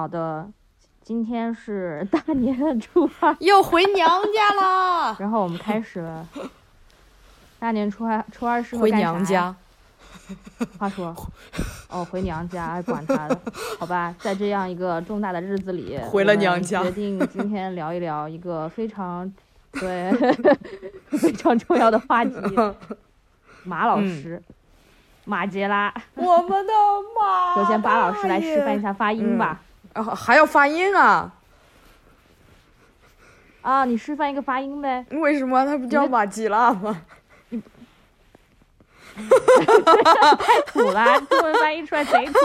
好的，今天是大年初二，又回娘家了。然后我们开始了。大年初二，初二是回娘家。话说，哦，回娘家，哎，管他的，好吧，在这样一个重大的日子里，回了娘家，决定今天聊一聊一个非常对非常重要的话题。马老师，马杰拉，我们的马。首先，巴老师来示范一下发音吧。啊，还要发音啊？啊，你示范一个发音呗。为什么他不叫马吉拉吗？太土了，中文翻译出来贼土。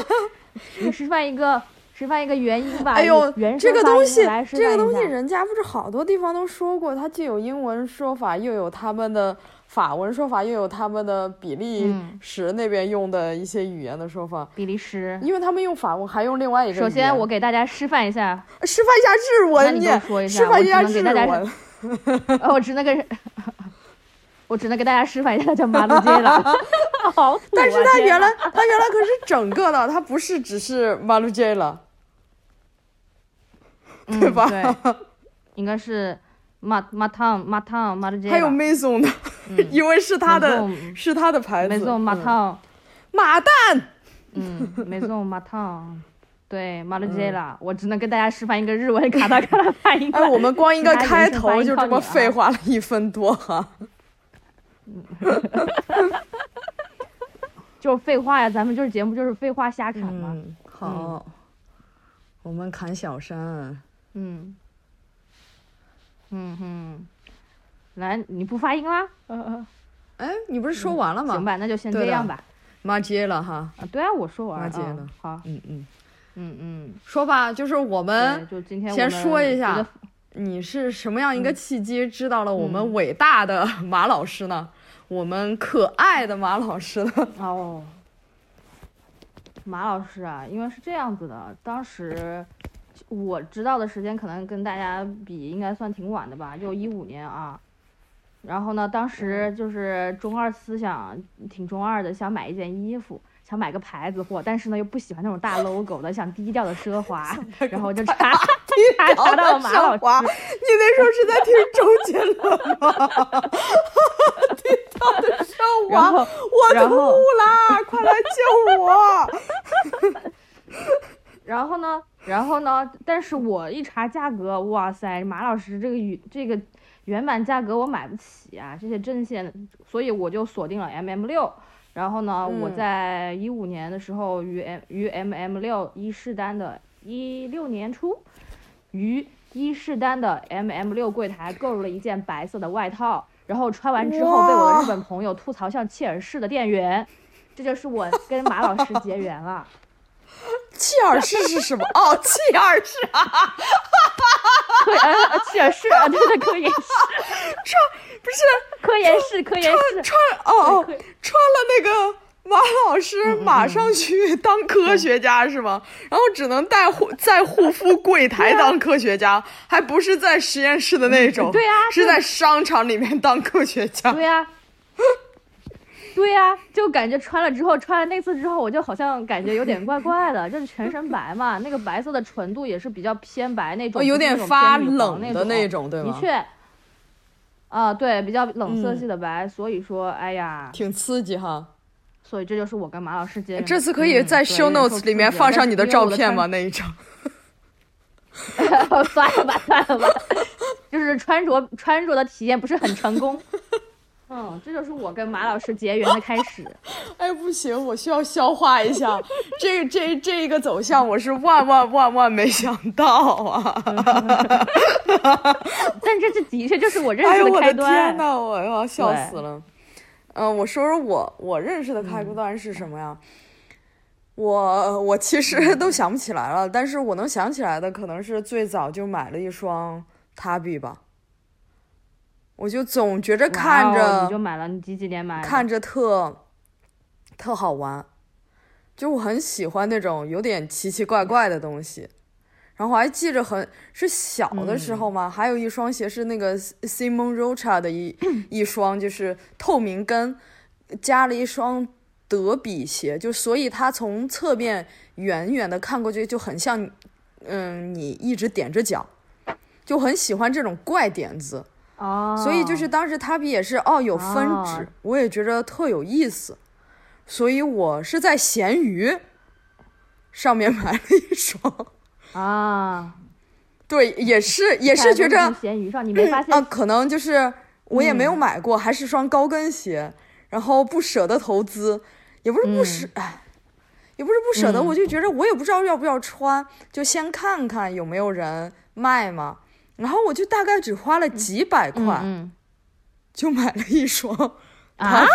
你示范一个，示范一个元音吧。哎呦，这个东西，这个东西，人家不是好多地方都说过，它既有英文说法，又有他们的法文说法，又有他们的比利时那边用的一些语言的说法。比利时，因为他们用法文，还用另外一个。首先，我给大家示范一下，示范一下日文，你说一下，示范一下日文。我只能跟。我只能给大家示范一下，叫马路街了。好啊！但是它原来，它原来可是整个的，它不是只是马路街了，对吧？对，应该是马马汤马汤马路街。还有 Maison 的，因为是他的，是他的牌子。Maison 马汤，马蛋。嗯，Maison 马汤，对马路街了。我只能跟大家示范一个日文卡达卡达发音。哎，我们光一个开头就这么废话了一分多哈。就废话呀，咱们就是节目，就是废话瞎侃嘛。好，我们砍小山。嗯，嗯哼，来，你不发音啦？嗯嗯。哎，你不是说完了吗？行吧，那就先这样吧。骂街了哈。啊，对啊，我说完了。骂街了。好。嗯嗯。嗯嗯。说吧，就是我们就今天先说一下，你是什么样一个契机知道了我们伟大的马老师呢？我们可爱的马老师呢哦，马老师啊，因为是这样子的，当时我知道的时间可能跟大家比应该算挺晚的吧，就一五年啊。然后呢，当时就是中二思想挺中二的，想买一件衣服。想买个牌子货，但是呢又不喜欢那种大 logo 的，想低调的奢华，然后就 查查查到马老师。你那时候是在听周杰伦吗？低调的奢华，我吐了，快来救我！然后呢，然后呢？但是我一查价格，哇塞，马老师这个语这个原版价格我买不起啊，这些针线，所以我就锁定了 M M 六。然后呢，我在一五年的时候，于 M 于 M M 六伊势丹的一六年初，于伊势丹的 M M 六柜台购入了一件白色的外套，然后穿完之后被我的日本朋友吐槽像切尔氏的店员，这就是我跟马老师结缘了。切尔氏是什么？哦，切尔氏啊，哈哈哈哈哈！切尔氏啊，对对，科研室，穿不是科研室，科研室穿哦哦，穿了那个马老师马上去当科学家是吗？然后只能带护在护肤柜台当科学家，还不是在实验室的那种，对呀，是在商场里面当科学家，对呀。对呀，就感觉穿了之后，穿了那次之后，我就好像感觉有点怪怪的，就是全身白嘛，那个白色的纯度也是比较偏白那种，有点发冷的那种，对吗？的确，啊，对，比较冷色系的白，所以说，哎呀，挺刺激哈。所以这就是我跟马老师接。这次可以在 show notes 里面放上你的照片吗？那一张。算了吧，算了吧，就是穿着穿着的体验不是很成功。嗯，这就是我跟马老师结缘的开始。哎，不行，我需要消化一下 这这这一个走向，我是万万万万没想到啊！但这这的确就是我认识的开端。哎呦我的天呐，我要笑死了。嗯，我说说我我认识的开端是什么呀？我我其实都想不起来了，但是我能想起来的可能是最早就买了一双 Tabi 吧。我就总觉着看着，你就买了，你几几年买？看着特特好玩，就我很喜欢那种有点奇奇怪怪的东西。然后我还记着很是小的时候嘛，还有一双鞋是那个 Simon Rocha 的一 一双，就是透明跟加了一双德比鞋，就所以它从侧面远远的看过去就很像。嗯，你一直踮着脚，就很喜欢这种怪点子。哦，所以就是当时 Tabi 也是哦有分哦。值，我也觉得特有意思，所以我是在闲鱼上面买了一双。啊，对，也是也是觉着鱼上，你没发现啊，可能就是我也没有嗯。买过，还是双高跟鞋，然后不舍得投资，也不是不舍，哎、也不是不舍得，嗯。我就觉着我也不知道要不要穿，就先看看有没有人卖嘛。然后我就大概只花了几百块，嗯就买了一双啊？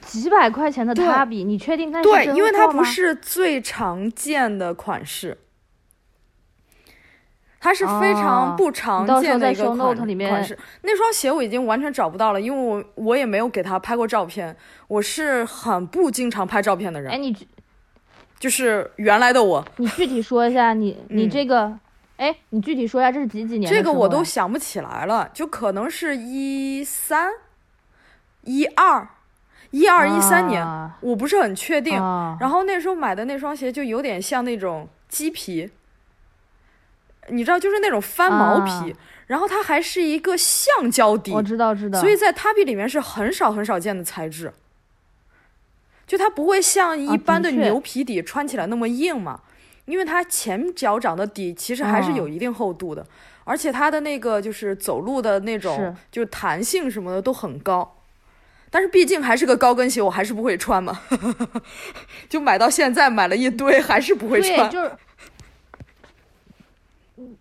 几百块钱的对。塔比，你确定那是对，因为它不是最常见的款式，它是非常哦。不常见的一个款 note 里面款式。那双鞋我已经完全找不到了，因为我我也没有给它拍过照片。我是很不经常拍照片的人。哎，人，你就是原来的我，你具体说一下你你嗯。这个，哎，你具体说一下这是几几年的这个我都想不起来了，就可能是一三、一二、一二一三年，啊我不是很确定。啊然后那时候买的那双鞋就有点像那种鸡皮，你知道，就是那种翻毛皮，啊然后它还是一个橡胶底，我知道知道，所以在 Tabi 里面是很少很少见的材质。就它不会像一啊般的牛皮底穿起来那么硬嘛，因为它前脚掌的底其实还是嗯有一定厚度的，而且它的那个就是走路的那种就是就弹性什么的都很高。但是毕竟还是个高跟鞋，我还是不会穿嘛，就买到现在买了一堆，还是不会对，穿。就是。嗯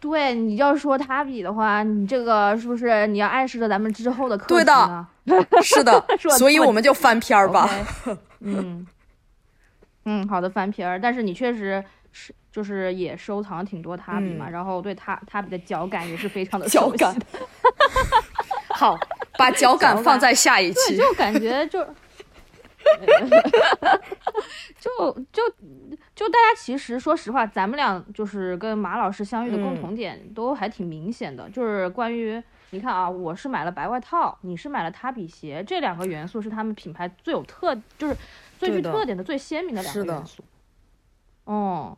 对，你要说它比的话，你这个是不是你要暗示着咱们之后的课对的题呢？是的所以我们就翻篇儿吧。嗯，嗯，好的，翻皮儿。但是你确实是，就是也收藏了挺多塔比嘛，嗯然后对塔塔比的脚感也是非常的脚感 好，把脚感放在下一对，期。就感觉就，就就就大家其实说实话，咱们俩就是跟马老师相遇的共嗯同点都还挺明显的，就是关于你看啊，我是买了白外套，你是买了塔比鞋，这两个元素是他们品牌最有特，就是最具特点的、最鲜明的两是的个元素。嗯。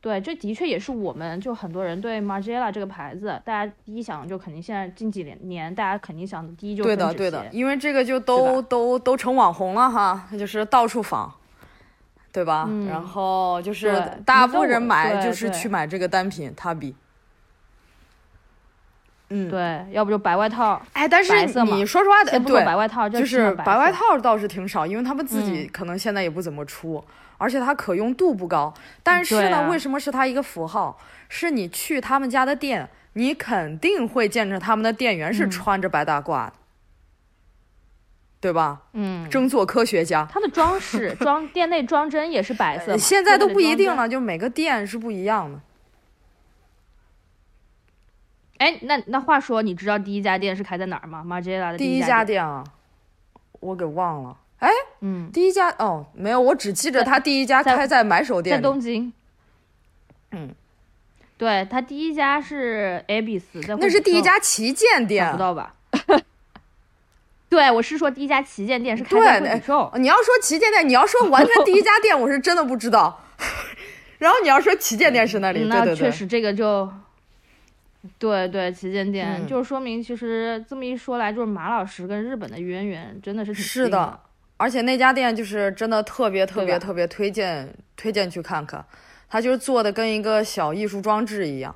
对，这的确也是我们就很多人对 Margiela 这个牌子，大家第一想就肯定现在近几年年大家肯定想的第一就是对的，对的，因为这个就都都都成网红了哈，就是到处仿，对吧？嗯然后就是大部分人买就是去买这个单品，它比。嗯，对，要不就白外套，哎，但是你说实话，对，白外套，就是白白外，套倒是挺少，因为他们自己嗯可能现在也不怎么出，而且它可用度不高。但是呢，啊为什么是它一个符号？是你去他们家的店，你肯定会见着他们的店员是嗯穿着白大褂的，对吧？嗯，争做科学家。它的装饰装店内装帧也是白色嘛，现在都不一定。了，就每个店是不一样的。哎，那那话说，你知道第一家店是开在哪儿吗？Margiela 的第一，家店啊，我给忘了。哎，嗯，第一家哦，没有，我只记着他第一家开在买手在店里。东京。嗯，对，他第一家是 Abis，在那是第一家旗舰店不。到吧？对，我是说第一家旗舰店是开在惠比寿。你要说旗舰店，你要说完全第一家店，我是真的不知道。然后你要说旗舰店是那里，嗯那对对对，确实这个就，对对，旗舰店、嗯就是说明，其实这么一说来，就是马老师跟日本的渊源真的是是的。而且那家店就是真的特别特别特别推荐推荐去看看，它就是做的跟一个小艺术装置一样。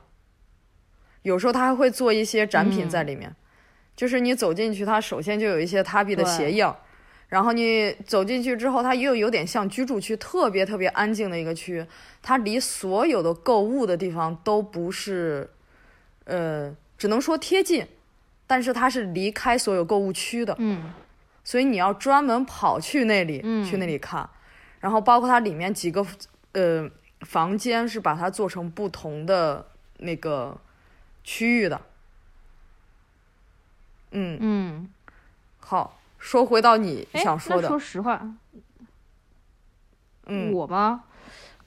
有时候它还会做一些展品在里面，就是你走进去，它首先就有一些 Tabi 的鞋印儿，然后你走进去之后，它又有点像居住区，特别特别安静的一个区。它离所有的购物的地方都不是，呃，只能说贴近，但是它是离开所有购物区的。嗯。所以你要专门跑去那里，嗯。去那里看，然后包括它里面几个呃房间是把它做成不同的那个区域的。嗯，嗯，好，说回到你哎，想说的，说实话，嗯。我吗？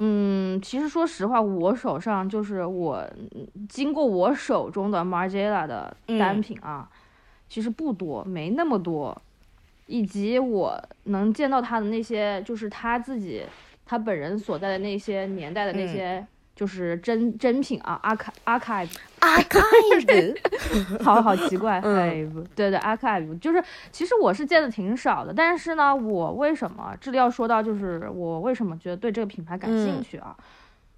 嗯，其实说实话，我手上就是我嗯经过我手中的 Margiela 的单嗯。品啊，其实不多，没那么多，以及我能见到他的那些，就是他自己他本人所在的那些年代的那些就是真真品啊，archive archive archive，好好奇怪，嗯对对 archive 就是其实我是见的挺少的，但是呢，我为什么这里要说到就是我为什么觉得对这个品牌感兴趣啊？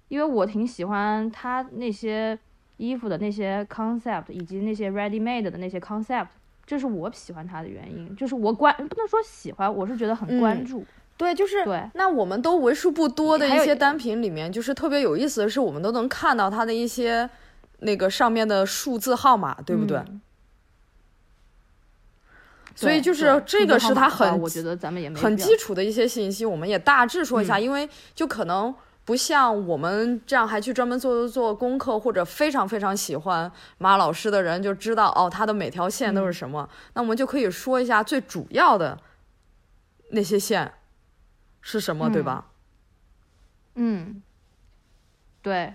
因为我挺喜欢他那些衣服的那些 concept 以及那些 ready made 的那些 concept，这是我喜欢它的原因，就是我关不能说喜欢，我是觉得很关嗯注。对，就是对那我们都为数不多的一些单品里面，就是特别有意思的是，我们都能看到它的一些那个上面的数字号码，对不对？嗯所以就是这个是它数字号码的话很我觉得咱们也没很基础的一些信息，我们也大致说一下，嗯因为就可能不像我们这样还去专门做做功课，或者非常非常喜欢马老师的人就知道哦，他的每条线嗯都是什么。那我们就可以说一下最主要的那些线是什么，对吧？嗯，对，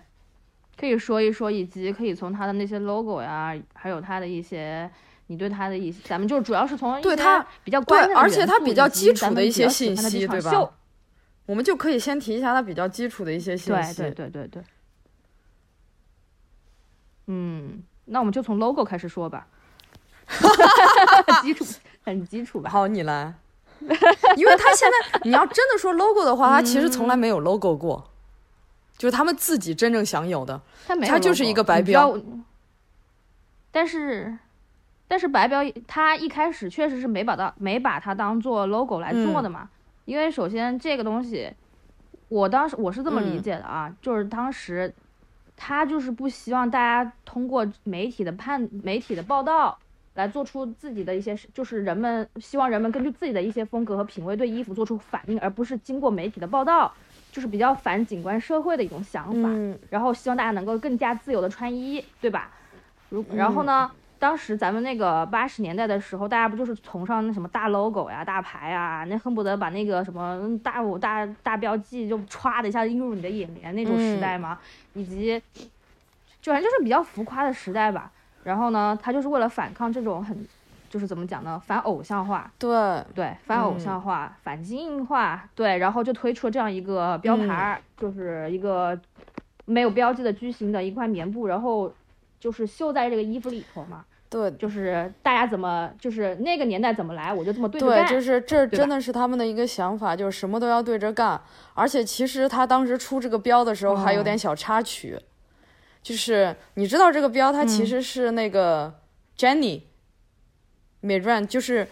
可以说一说，以及可以从它的那些 logo 呀，还有它的一些，你对他的一些，咱们就主要是从对他比较关对，键的而且它元素以及比较基础的一些信息，对吧？我们就可以先提一下他比较基础的一些信对息。对对对对。嗯，那我们就从 logo 开始说吧，基础 很基础吧？好，你来。因为他现在你要真的说 logo 的话，他其实从来没有 logo 过，就是他们自己真正享有的。他没有 logo，它就是一个白标。但是，但是白标他一开始确实是没把它没把它当做 logo 来做的嘛，因为首先这个东西，我当时我是这么理嗯解的啊，就是当时他就是不希望大家通过媒体的判媒体的报道。来做出自己的一些，就是人们希望人们根据自己的一些风格和品味对衣服做出反应，而不是经过媒体的报道，就是比较反景观社会的一种想法。嗯然后希望大家能够更加自由的穿衣，对吧？如然后呢，当时咱们那个八十年代的时候，大家不就是崇尚那什么大 logo 呀、大牌啊，那恨不得把那个什么嗯大五大大标记就歘的一下映入你的眼帘那种时代吗？以及，就反正就是比较浮夸的时代吧。然后呢，他就是为了反抗这种很，就是怎么讲呢，反偶像化，对，对，反偶像化、反精英化，对，然后就推出了这样一个标牌儿，就是一个没有标记的矩形的一块棉布，然后就是绣在这个衣服里头嘛，对，就是大家怎么，就是那个年代怎么来，我就这么对着对，就是这真的是他们的一个想法，就是什么都要对着干。而且其实他当时出这个标的时候还有哦点小插曲，就是你知道这个标它其嗯。实是那个 Jenny 美 n 就是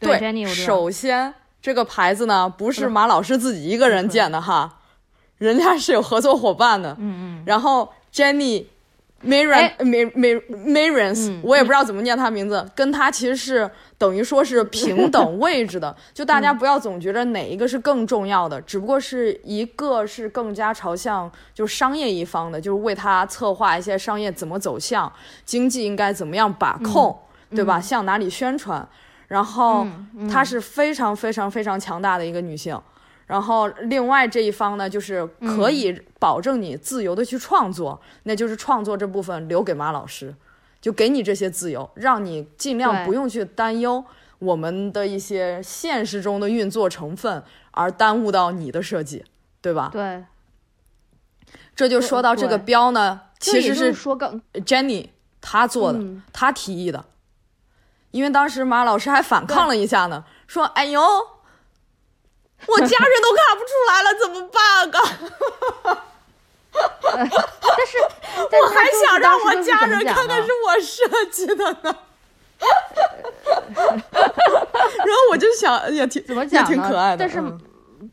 对首先这个牌子呢不是嗯马老师自己一个人建的哈，人家是有合作伙伴的。嗯嗯，然后 Jenny Marins，、嗯我也不知道怎么念她名字，跟她其实是等于说是平等 位置的。就大家不要总觉得哪一个是更重要的，只不过是一个是更加朝向就是商业一方的，就是为他策划一些商业怎么走向，经济应该怎么样把控，对吧？向哪里宣传。然后嗯她是非常非常非常强大的一个女性。然后另外这一方呢，就是可以保证你自由的去创作，那就是创作这部分留给马老师，就给你这些自由，让你尽量不用去担忧我们的一些现实中的运作成分，而耽误到你的设计，对吧？对，这就说到这个标呢，其实是说更 Jenny 她做的，嗯。她提议的，因为当时马老师还反抗了一下呢，说：“哎呦，我家人都看不出来了，怎么办啊？但是，但我还想让我家人看看是我设计的呢。”然后我就想，也挺也怎么讲呢？挺可爱的，但是、嗯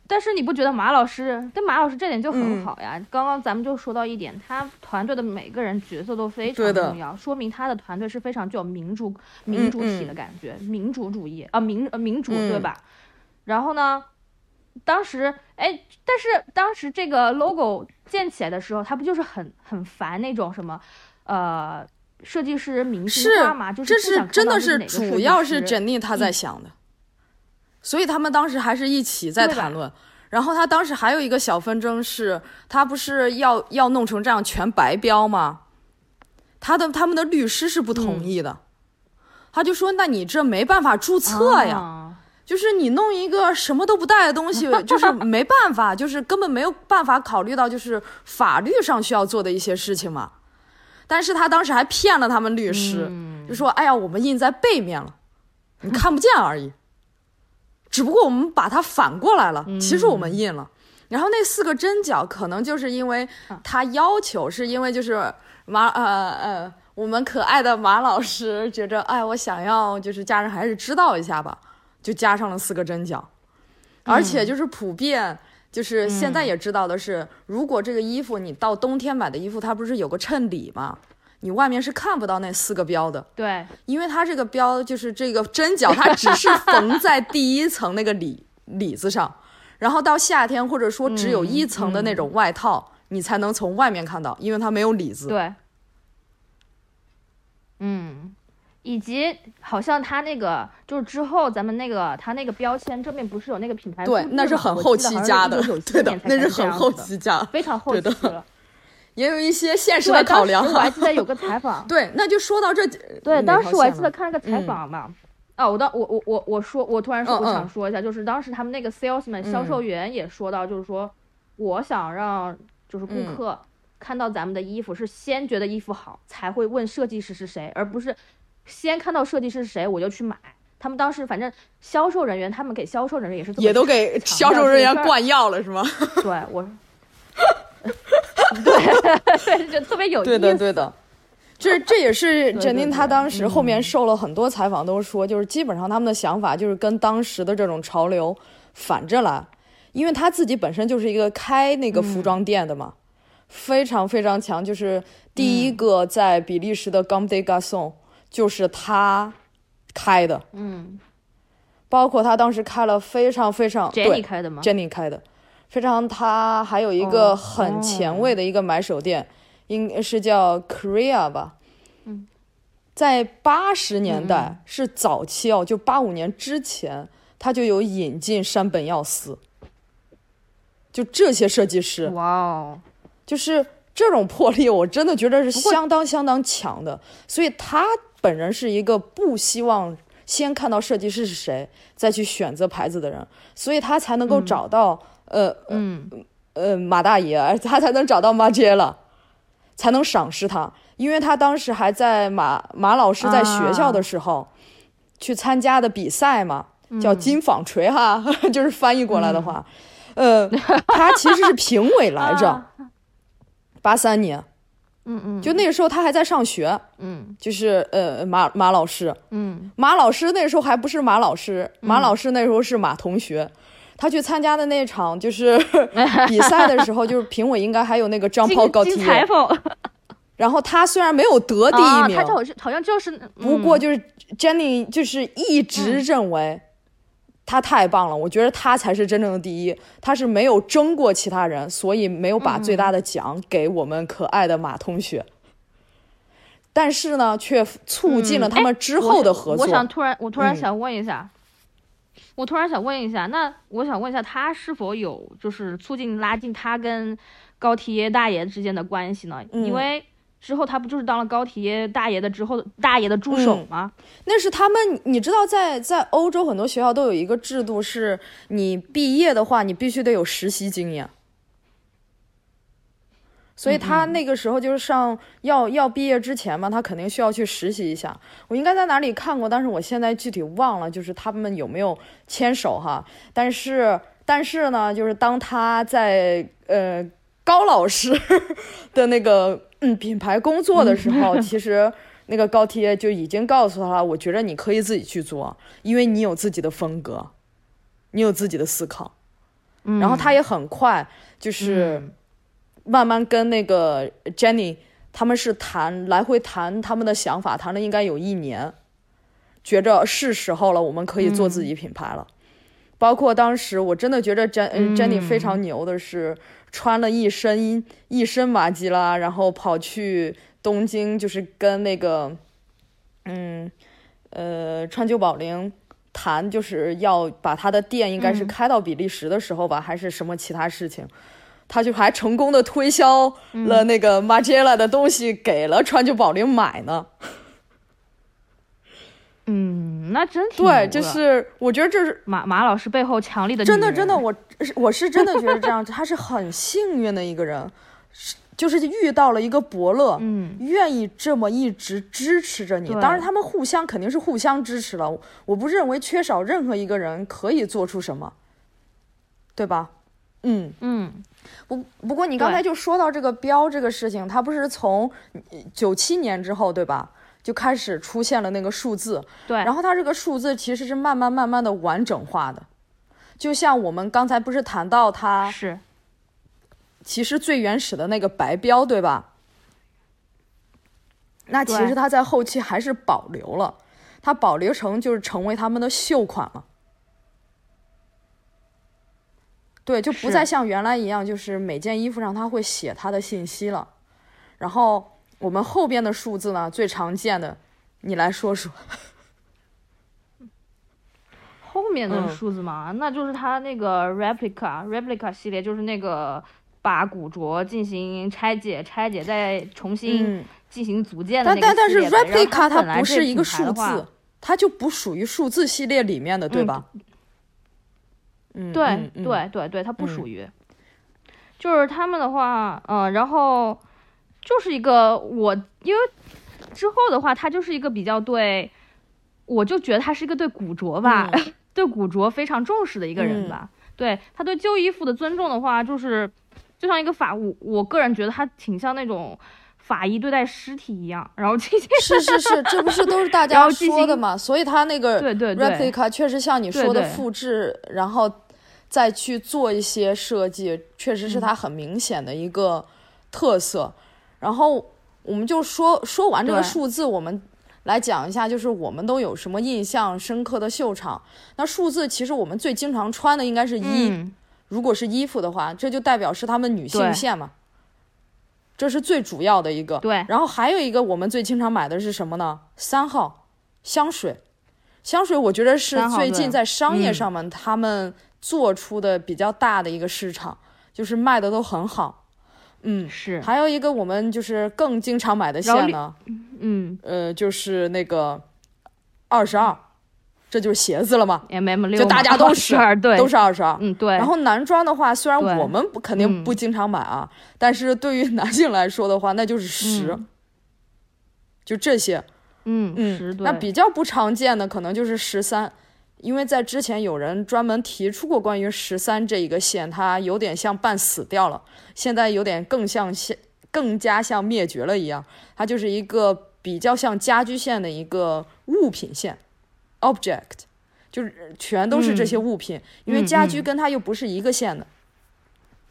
但是你不觉得马老师跟马老师这点就很嗯好呀？刚刚咱们就说到一点，他团队的每个人角色都非常重要，说明他的团队是非常具有民主民主体的感觉，民主主义啊民呃民主对嗯吧？然后呢，当时哎，但是当时这个 logo 建起来的时候，他不就是很很烦那种什么呃。设计师明星化嘛，就是这是真的是主要是师珍妮他在想的，所以他们当时还是一起在谈论。然后他当时还有一个小纷争是，他不是要要弄成这样全白标吗？他的他们的律师是不同意的，他就说：“那你这没办法注册呀，啊就是你弄一个什么都不带的东西，就是没办法，就是根本没有办法考虑到就是法律上需要做的一些事情嘛。但是他当时还骗了他们律师，就说：“哎呀，我们印在背面了，你看不见而已。只不过我们把它反过来了，其实我们印了。然后那四个针脚可能就是因为他要求，是因为就是马呃呃，我们可爱的马老师觉着，哎，我想要就是家人还是知道一下吧，就加上了四个针脚，而且就是普遍。”就是现在也知道的是，如果这个衣服你到冬天买的衣服，它不是有个衬里吗？你外面是看不到那四个标的。对，因为它这个标就是这个针脚，它只是缝在第一层那个里里子上，然后到夏天或者说只有一层的那种外套，你才能从外面看到，因为它没有里子。对，嗯。以及好像他那个就是之后咱们那个他那个标签正面不是有那个品牌对，那是很后期加的，对的，那是很后期加，非常 后期了。也有一些现实的考量。我还记得有 个采访，对，那就说到这。对，当时我还记得看了个采访嘛。啊，我当我我我我说，我突然说我想说一下，就是当时他们那个 salesman 销售员也说到，就是说我想让就是顾客看到咱们的衣服是先觉得衣服好，才会问设计师是谁，而不是。先看到设计师是谁，我就去买。他们当时反正销售人员，他们给销售人员也是也都给销售人员灌药了，是吗？对，我，对，就特别有意思。对的，对的。这这也是珍妮他当时后面受了很多采访，都说就是基本上他们的想法就是跟当时的这种潮流反着来，因为他自己本身就是一个开那个服装店的嘛，非常非常强，就是第一个在比利时的 Garçons。就是他开的，嗯，包括他当时开了非常非常，Jenny 开的吗？Jenny 开的，非常。他还有一个很前卫的一个买手店，应该是叫 Korea 吧？嗯，在八十年代是早期哦，就八五年之前，他就有引进山本耀司，就这些设计师，哇哦，就是这种魄力，我真的觉得是相当相当强的，所以他。本人是一个不希望先看到设计师是谁再去选择牌子的人，所以他才能够找到呃嗯。呃马大爷，他才能找到马杰了，才能赏识他，因为他当时还在马马老师在学校的时候去参加的比赛嘛，叫金纺锤哈，就是翻译过来的话，呃，他其实是评委来着，八三年。嗯嗯，就那个时候他还在上学，嗯，就是呃马马老师，嗯，马老师那时候还不是马老师，马老师那时候是马同学，他去参加的那场就是 比赛的时候，就是评委应该还有那个张抛高梯，裁缝，然后他虽然没有得第一名，他好像好像就是，不过就是 Jenny 就是一直认为。他太棒了，我觉得他才是真正的第一。他是没有争过其他人，所以没有把最大的奖给我们可爱的马同学。但是呢，却促进了他们之后的合作。我想突然，我突然想问一下，我突然想问一下，那我想问一下，他是否有就是促进拉近他跟高缇耶大爷之间的关系呢？因为。之后他不就是当了高铁大爷的之后大爷的助手吗？那是他们，你知道，在在欧洲很多学校都有一个制度，是你毕业的话，你必须得有实习经验。所以他那个时候就是上要要毕业之前嘛，他肯定需要去实习一下。我应该在哪里看过，但是我现在具体忘了，就是他们有没有牵手哈？但是但是呢，就是当他在呃高老师 的那个。嗯，品牌工作的时候，其实那个高贴就已经告诉他了。我觉得你可以自己去做，因为你有自己的风格，你有自己的思考。然后他也很快就是慢慢跟那个 Jenny 他们是谈来回谈他们的想法，谈了应该有一年，觉着是时候了，我们可以做自己品牌了。包括当时我真的觉得 Jen Jenny 非常牛的是。穿了一身一身马吉拉，然后跑去东京，就是跟那个，嗯，呃，川久保玲谈，就是要把他的店应该是开到比利时的时候吧，还是什么其他事情，他就还成功的推销了那个马吉拉的东西给了川久保玲买呢。嗯。那真挺对，就是我觉得这是马马老师背后强力的真的真的，我我是真的觉得这样，他是很幸运的一个人，就是遇到了一个伯乐，嗯，愿意这么一直支持着你。当然，他们互相肯定是互相支持了。我不认为缺少任何一个人可以做出什么，对吧？嗯嗯。不不过你刚才就说到这个标这个事情，他不是从九七年之后对吧，就开始出现了那个数字，对，然后它这个数字其实是慢慢慢慢的完整化的，就像我们刚才不是谈到它是，其实最原始的那个白标对吧？那其实它在后期还是保留了，它保留成就是成为他们的秀款了。对，就不再像原来一样，就是每件衣服上它会写它的信息了。然后我们后边的数字呢，最常见的，你来说说。后面的数字嘛，那就是它那个 replica replica 系列，就是那个把古着进行拆解、拆解再重新进行组建的那个但但是 replica 它不是一个数字，它就不属于数字系列里面的，对吧？对对对对，它不属于，就是他们的话，嗯，然后就是一个我，因为之后的话，他就是一个比较对，我就觉得他是一个对古着吧，对古着非常重视的一个人吧。对他对旧衣服的尊重的话，就是就像一个法，我我个人觉得他挺像那种法医对待尸体一样，然后进行是是是，这不是都是大 家说的嘛？所以他那个对对对，replica 确实像你说的复制，然后。再去做一些设计，确实是他很明显的一个特色。然后我们就说说完这个数字，我们来讲一下，就是我们都有什么印象深刻的秀场。那数字其实我们最经常穿的应该是一，如果是衣服的话，这就代表是他们女性线嘛，这是最主要的一个。对。然后还有一个我们最经常买的是什么呢？三号香水，香水我觉得是最近在商业上面他们。做出的比较大的一个市场，就是卖的都很好，嗯，是。还有一个我们就是更经常买的线呢，嗯，呃，就是那个二十二，这就是鞋子了嘛，M M 六，就大家都是对，都是二十二，嗯，对。然后男装的话，虽然我们不肯定不经常买啊，但是对于 男性来说的话，那就是十，就这些，嗯嗯，那比较不常见的可能就是十三。因为在之前有人专门提出过关于十三这一个线，它有点像半死掉了，现在有点更像像更加像灭绝了一样。它就是一个比较像家居线的一个物品线，object，就是全都是这些物品，因为家居跟它又不是一个线的。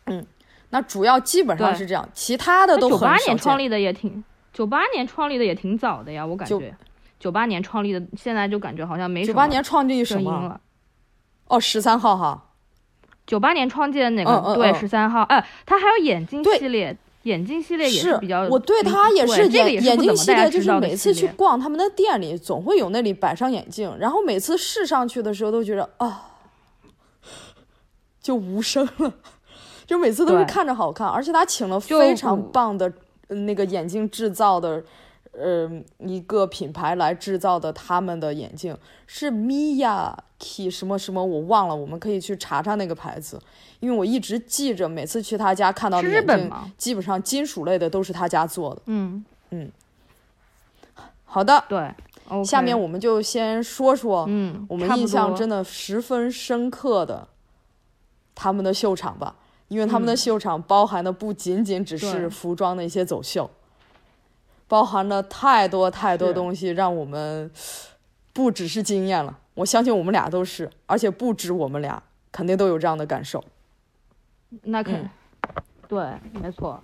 嗯，那主要基本上是这样，其他的都很少九八年创立的也挺，九八年创立的也挺早的呀，我感觉。九八年创立的，现在就感觉好像没九八年创立什么了？哦，十三号哈。九八年创建的哪个？对，十三号。哎，他还有眼镜系列，眼镜系列也是比较。我对他也是眼眼镜系列，就是每次去逛他们的店里，总会有那里摆上眼镜，然后每次试上去的时候都觉得啊，就无声了，就每次都是看着好看，而且他请了非常棒的那个眼镜制造的。呃，一个品牌来制造的他们的眼镜是 Miyaki 什么什么，我忘了，我们可以去查查那个牌子，因为我一直记着，每次去他家看到的眼镜，基本上金属类的都是他家做的。嗯。嗯，好的，对，下面我们就先说说，嗯，我们印象真的十分深刻的他们的秀场吧，因为他们的秀场包含的不仅仅只是服装的一些走秀。包含了太多太多东西，让我们不只是惊艳了。我相信我们俩都是，而且不止我们俩，肯定都有这样的感受。那肯，对，没错。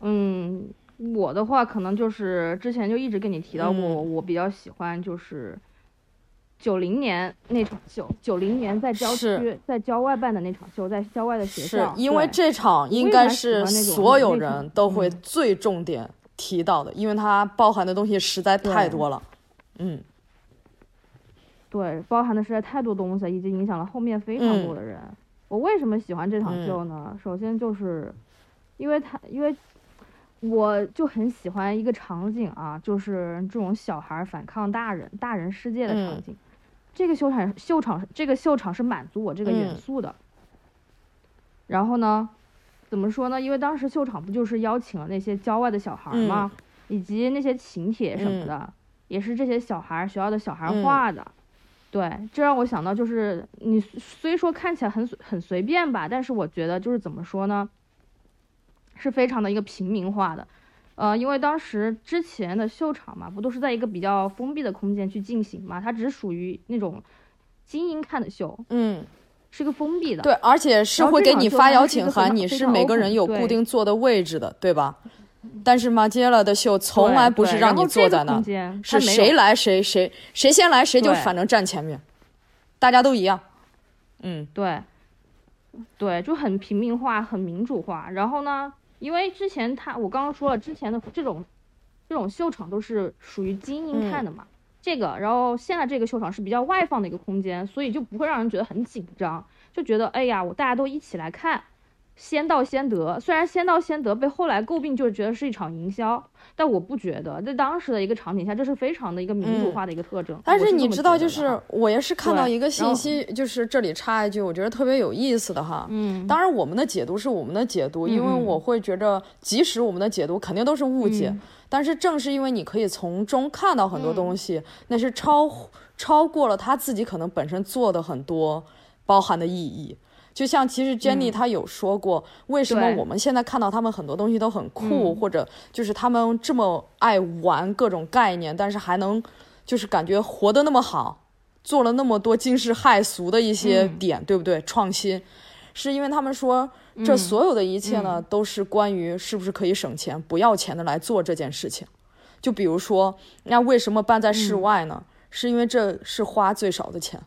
嗯，我的话可能就是之前就一直跟你提到过，我比较喜欢就是九零年那场秀，九零年在郊区在郊外办的那场秀，在郊外的学校。是因为这场应该是所有人都会最重点。提到的，因为它包含的东西实在太多了，嗯，对，包含的实在太多东西，已经影响了后面非常多的人。我为什么喜欢这场秀呢？首先就是，因为它，因为我就很喜欢一个场景啊，就是这种小孩反抗大人、大人世界的场景。这个秀场秀场这个秀场是满足我这个元素的。然后呢，怎么说呢？因为当时秀场不就是邀请了那些郊外的小孩吗？以及那些请帖什么的，也是这些小孩学校的小孩画的。对，这让我想到就是你虽说看起来很很随便吧，但是我觉得就是怎么说呢？是非常的一个平民化的，呃，因为当时之前的秀场嘛，不都是在一个比较封闭的空间去进行嘛，它只属于那种精英看的秀，嗯，是个封闭的，对，而且是会给你发邀请函，你是每个人有固定坐的位置的，对吧？但是马杰拉的秀从来不是让你坐在那，是谁来谁谁谁先来谁就反正站前面，大家都一样，嗯，对，对，就很平民化，很民主化，然后呢？因为之前他，我刚刚说了，之前的这种，这种秀场都是属于精英看的嘛。这个，然后现在这个秀场是比较外放的一个空间，所以就不会让人觉得很紧张，就觉得哎呀，我大家都一起来看。先到先得，虽然先到先得被后来诟病，就是觉得是一场营销，但我不觉得，在当时的一个场景下，这是非常的一个民主化的一个特征。但是你知道，就是我也是看到一个信息，就是这里插一句，我觉得特别有意思的哈。嗯。当然，我们的解读是我们的解读，因为我会觉着，即使我们的解读肯定都是误解，但是正是因为你可以从中看到很多东西，那是超超过了他自己可能本身做的很多包含的意义。就像其实 Jenny 她有说过，为什么我们现在看到他们很多东西都很酷，或者就是他们这么爱玩各种概念，但是还能就是感觉活得那么好，做了那么多惊世骇俗的一些点，对不对？创新，是因为他们说这所有的一切呢，都是关于是不是可以省钱、不要钱的来做这件事情。就比如说，那为什么办在室外呢？是因为这是花最少的钱。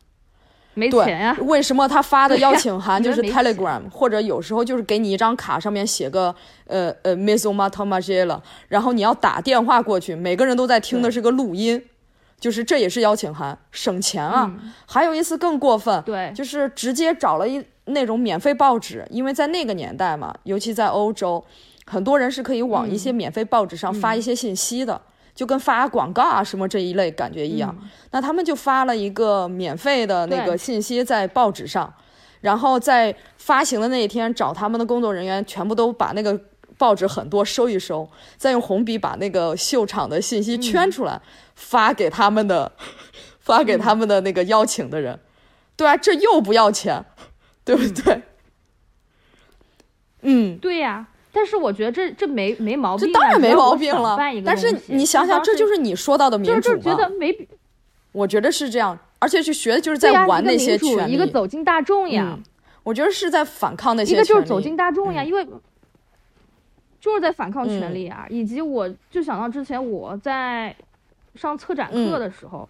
没钱呀？为什么他发的邀请函就是 Telegram，或者有时候就是给你一张卡，上面写个呃呃 Miss Oma Tomajela，然后你要打电话过去，每个人都在听的是个录音，就是这也是邀请函，省钱啊。还有一次更过分，对，就是直接找了一那种免费报纸，因为在那个年代嘛，尤其在欧洲，很多人是可以往一些免费报纸上发一些信息的。就跟发广告啊什么这一类感觉一样，那他们就发了一个免费的那个信息在报纸上，然后在发行的那一天找他们的工作人员全部都把那个报纸很多收一收，再用红笔把那个秀场的信息圈出来发给他们的，发给他们的那个邀请的人，对啊，这又不要钱，对不对？嗯，对呀。但是我觉得这这没没毛病，这当然没毛病了。但是你想想，这就是你说到的民主就是觉得没，我觉得是这样，而且去学的就是在玩那些权利，一个走进大众呀。我觉得是在反抗那些，一个就是走进大众呀，因为就是在反抗权利啊。以及我就想到之前我在上策展课的时候，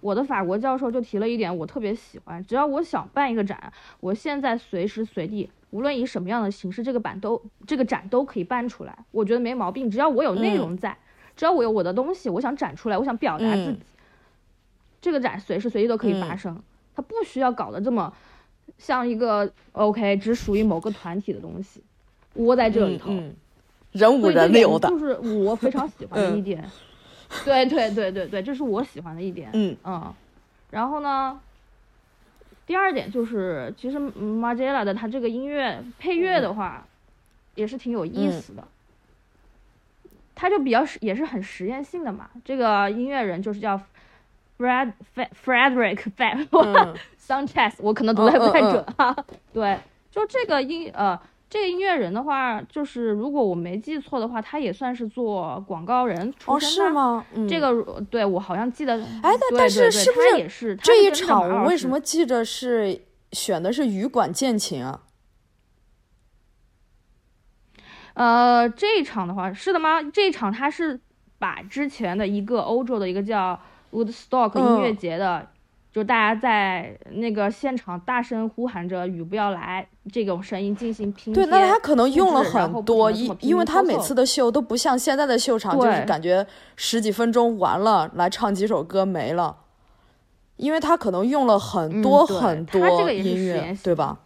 我的法国教授就提了一点，我特别喜欢，只要我想办一个展，我现在随时随地。无论以什么样的形式，这个版都这个展都可以办出来，我觉得没毛病。只要我有内容在，只要我有我的东西，我想展出来，我想表达自己，这个展随时随地都可以发生。它不需要搞得这么像一个 OK 只属于某个团体的东西，窝在这里头，人无人六的，就是我非常喜欢的一点。对对对对对，这是我喜欢的一点。嗯嗯，然后呢？第二点就是，其实 Margiela 的他这个音乐配乐的话，也是挺有意思的。他就比较也是很实验性的嘛。这个音乐人就是叫 Fred Frederick Sanchez，我可能读的不太准哈。对，就这个音呃。这个音乐人的话，就是如果我没记错的话，他也算是做广告人出身的。哦，是吗？这个对我好像记得。哎，但但是是不是也是这一场？我为什么记着是选的是羽管键琴啊？呃，这一场的话是的吗？这一场他是把之前的一个欧洲的一个叫 Woodstock 音乐节的。就大家在那个现场大声呼喊着“雨不要来”这种声音进行拼对，那他可能用了很多，因因为他每次的秀都不像现在的秀场，就是感觉十几分钟完了，来唱几首歌没了。因为他可能用了很多很多音乐，对吧？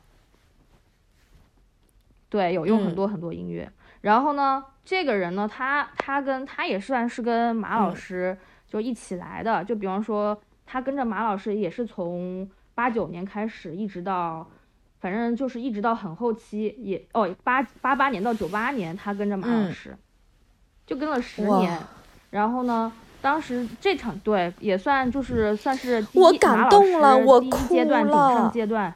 对，有用很多很多音乐。然后呢，这个人呢，他他跟他也算是跟马老嗯师就一起来的，就比方说他跟着马老师也是从八九年开始，一直到反正就是一直到很后期，也哦八八八年到九八年，他跟着马老嗯师，就跟了十年。然后呢，当时这场对也算就是算是第我一马老感动了师第一我哭阶段鼎盛了阶段。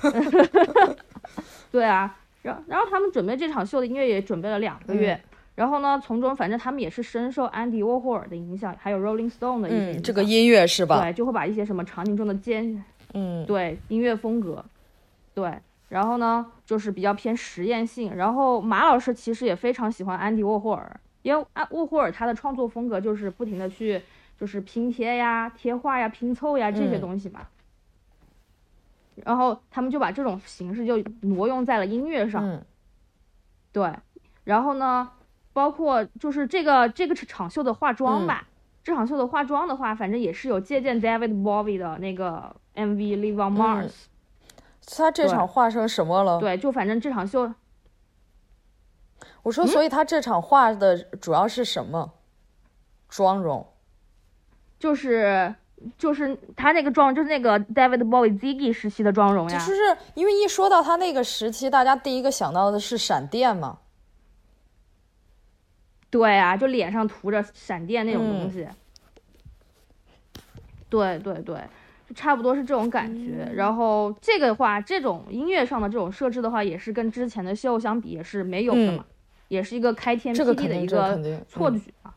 对啊，然然后他们准备这场秀的音乐也准备了两个月。嗯然后呢，从中反正他们也是深受安迪沃霍尔的影响，还有 Rolling Stone 的一些。嗯，这个音乐是吧？对，就会把一些什么场景中的尖嗯，对音乐风格，对，然后呢就是比较偏实验性。然后马老师其实也非常喜欢安迪沃霍尔，因为安沃霍尔他的创作风格就是不停的去就是拼贴呀、贴画呀、拼凑呀这些嗯东西嘛。然后他们就把这种形式就挪用在了音乐上，嗯对，然后呢，包括就是这个这个场秀的化妆吧，这场秀的化妆的话，反正也是有借鉴 David Bowie 的那个 MV《Live on Mars》他这场化成什么了？对，就反正这场秀，我说，所以他这场画的主要是什么？妆容。就是就是他那个妆，就是那个 David Bowie Ziggy 时期的妆容呀。就是因为一说到他那个时期，大家第一个想到的是闪电嘛。对啊，就脸上涂着闪电那种嗯东西。对对对，就差不多是这种感嗯觉。然后这个的话，这种音乐上的这种设置的话，也是跟之前的秀相比也是没有的嘛，也是一个开天辟地的一个错觉啊。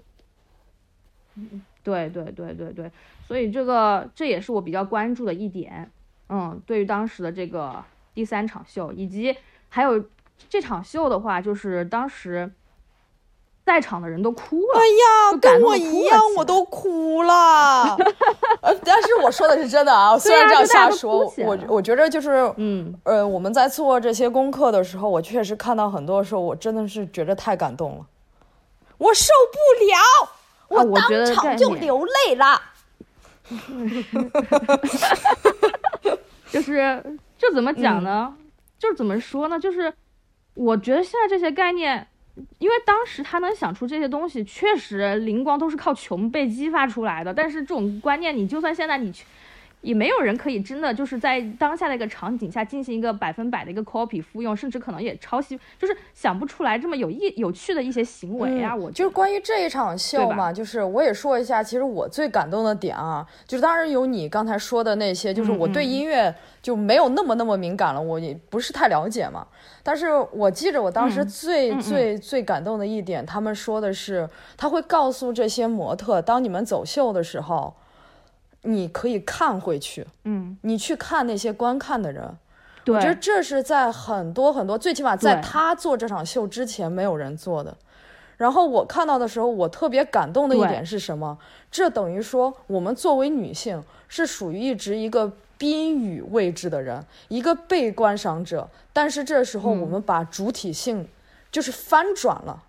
嗯，对对对对对，所以这个这也是我比较关注的一点。嗯，对于当时的这个第三场秀，以及还有这场秀的话，就是当时在场的人都哭了。哎呀，跟我一样，我都哭了。呃，但是我说的是真的啊，虽然这样瞎说我我觉得就是，嗯，呃，我们在做这些功课的时候，我确实看到很多的时候，我真的是觉得太感动了，我受不了，啊我当场就流泪了。就是这怎么讲嗯呢？就是怎么说呢？就是我觉得现在这些概念，因为当时他能想出这些东西，确实灵光都是靠穷被激发出来的。但是这种观念，你就算现在你去。也没有人可以真的就是在当下的一个场景下进行一个百分百的一个 copy 复用，甚至可能也抄袭，就是想不出来这么有意有趣的一些行为啊。嗯我就是关于这一场秀嘛，就是我也说一下，其实我最感动的点啊，就是当然有你刚才说的那些，就是我对音乐就没有那么那么敏感了，我也不是太了解嘛。但是我记着我当时嗯最、最最感动的一点，他们说的是，他会告诉这些模特，当你们走秀的时候，你可以看回去，嗯，你去看那些观看的人。对，我觉得这是在很多很多，最起码在对他做这场秀之前没有人做的。然后我看到的时候，我特别感动的一点是什么？这等于说，我们作为女性是属于一直一个宾语位置的人，一个被观赏者。但是这时候，嗯我们把主体性就是翻转了。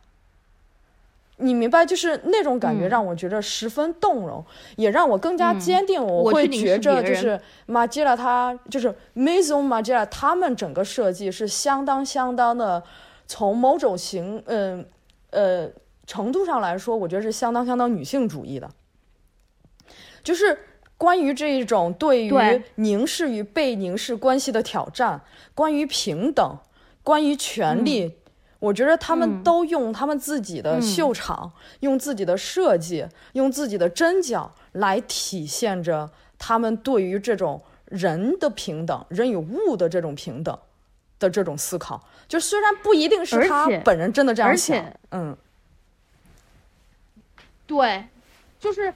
你明白，就是那种感觉嗯让我觉得十分动容，也让我更加嗯坚定。我我会觉着就是马吉拉他就是 Maison 马吉拉他们整个设计是相当相当的，从某种形嗯呃程度上来说，我觉得是相当相当女性主义的，就是。关于这一种对于凝视与被凝视关系的挑战，关于平等，关于权利，我觉得他们嗯。都用他们自己的嗯。秀场，用自己的设计，用自己的针脚来体现着他们对于这种人的平等、人与物的这种平等的这种思考。就虽然不一定是他本人真的这样而想，嗯。对，就是，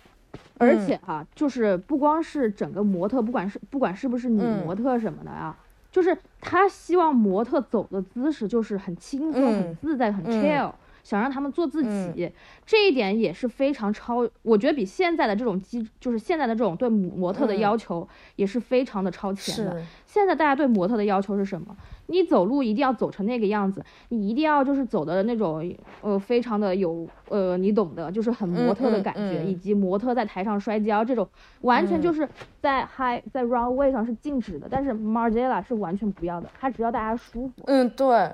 而且哈、就是不光是整个模特，不管是不管是不是女嗯。模特什么的啊，就是他希望模特走的姿势就是很轻松、很嗯自在、很嗯。chill，、想让他们做自己，嗯这一点也是非常超，我觉得比现在的这种基，就是现在的这种对模特的嗯要求也是非常的超前的。是，现在大家对模特的要求是什么？你走路一定要走成那个样子，你一定要就是走的那种呃非常的有呃你懂的，就是很模特的感觉，嗯以及模特在台上摔跤这种，完全嗯就是在 high 在 runway 上是禁止的，但是 Margiela 是完全不要的，他只要大家舒服。嗯，对。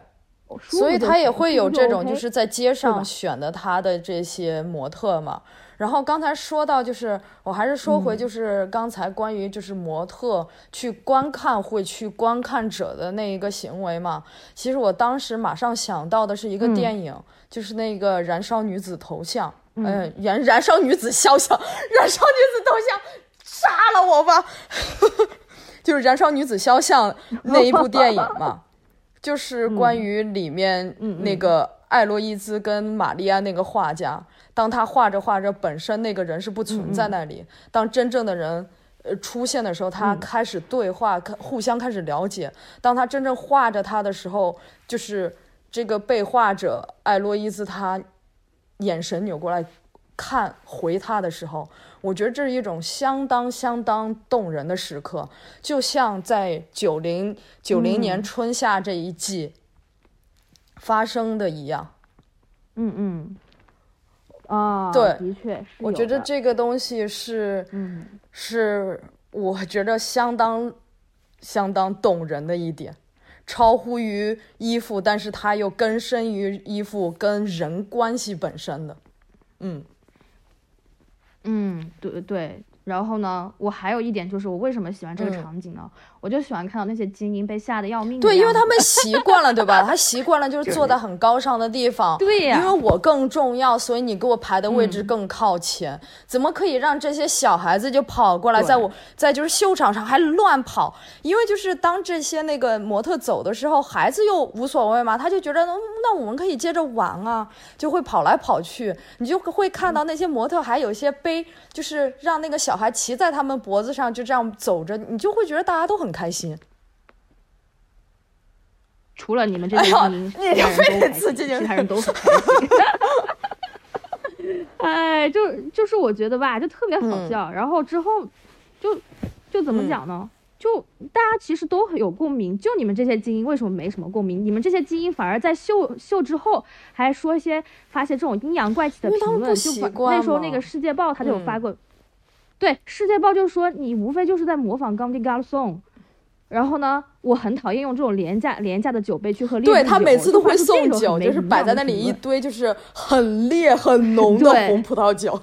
所以他也会有这种，就是在街上选的他的这些模特嘛。然后刚才说到，就是我还是说回，就是刚才关于就是模特去观看会去观看者的那一个行为嘛。其实我当时马上想到的是一个电影，就是那个《燃烧女子头像》，嗯，燃燃烧女子肖像，燃烧女子头像，杀了我吧！就是《燃烧女子肖像》那一部电影嘛，就是关于里面那个艾洛伊兹跟玛丽安那个画家。当他画着画着，本身那个人是不存在那里。当真正的人呃出现的时候，他开始对话，互相开始了解。当他真正画着他的时候，就是这个被画者艾洛伊兹，他眼神扭过来看回他的时候，我觉得这是一种相当相当动人的时刻，就像在九零九零年春夏这一季发生的一样。嗯嗯。啊，对，的确，我觉得这个东西是，嗯，是我觉得相当相当动人的一点，超乎于衣服，但是它又根深于衣服跟人关系本身的，嗯，嗯，对对。然后呢，我还有一点就是，我为什么喜欢这个场景呢？我就喜欢看到那些精英被吓得要命。对，因为他们习惯了，对吧？他习惯了就是坐在很高尚的地方。对呀。因为我更重要，所以你给我排的位置更靠前。怎么可以让这些小孩子就跑过来，在我在就是秀场上还乱跑？因为就是当这些那个模特走的时候，孩子又无所谓嘛，他就觉得那我们可以接着玩啊，就会跑来跑去。你就会看到那些模特还有一些背，就是让那个小孩骑在他们脖子上，就这样走着，你就会觉得大家都很。开心，除了你们这些精英，其他人都开心，其他人都很开心。哎，就就是我觉得吧，就特别好笑。然后之后，就就怎么讲呢？就大家其实都很有共鸣。就你们这些精英为什么没什么共鸣？你们这些精英反而在秀秀之后还说一些发些这种阴阳怪气的评论。就那时候那个世界报他就有发过，对世界报就说你无非就是在模仿冈迪加鲁颂。然后呢，我很讨厌用这种廉价廉价的酒杯去喝烈酒。对他每次都会送酒，就是摆在那里一堆，就是很烈很 浓的红葡萄酒。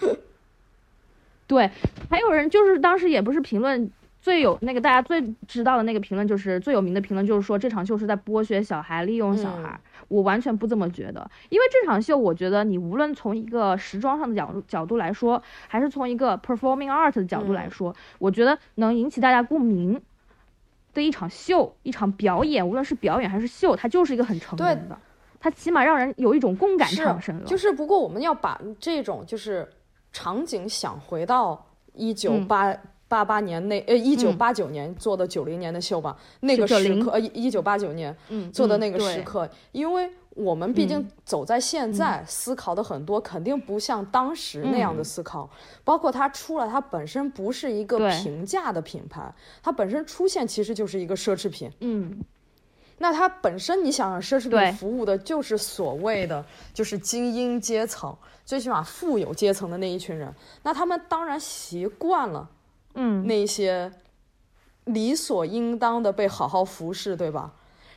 对，还有人就是当时也不是评论。最有那个大家最知道的那个评论，就是最有名的评论，就是说这场秀是在剥削小孩、利用小孩。我完全不这么觉得，因为这场秀，我觉得你无论从一个时装上的角度角度来说，还是从一个 performing art 的角度来说，我觉得能引起大家共鸣的一场秀、一场表演，无论是表演还是秀，它就是一个很成功的，它起码让人有一种共感产生了。就是不过我们要把这种就是场景想回到一九八。八八年那呃一九八九年做的九零年的秀吧，那个时刻呃一九八九年做的那个时刻，因为我们毕竟走在现在，思考的很多肯定不像当时那样的思考。包括它出了，它本身不是一个平价的品牌，它本身出现其实就是一个奢侈品。嗯，那它本身你想，奢侈品服务的就是所谓的就是精英阶层，最起码富有阶层的那一群人，那他们当然习惯了。嗯，那些理所应当的被好好服侍，对吧？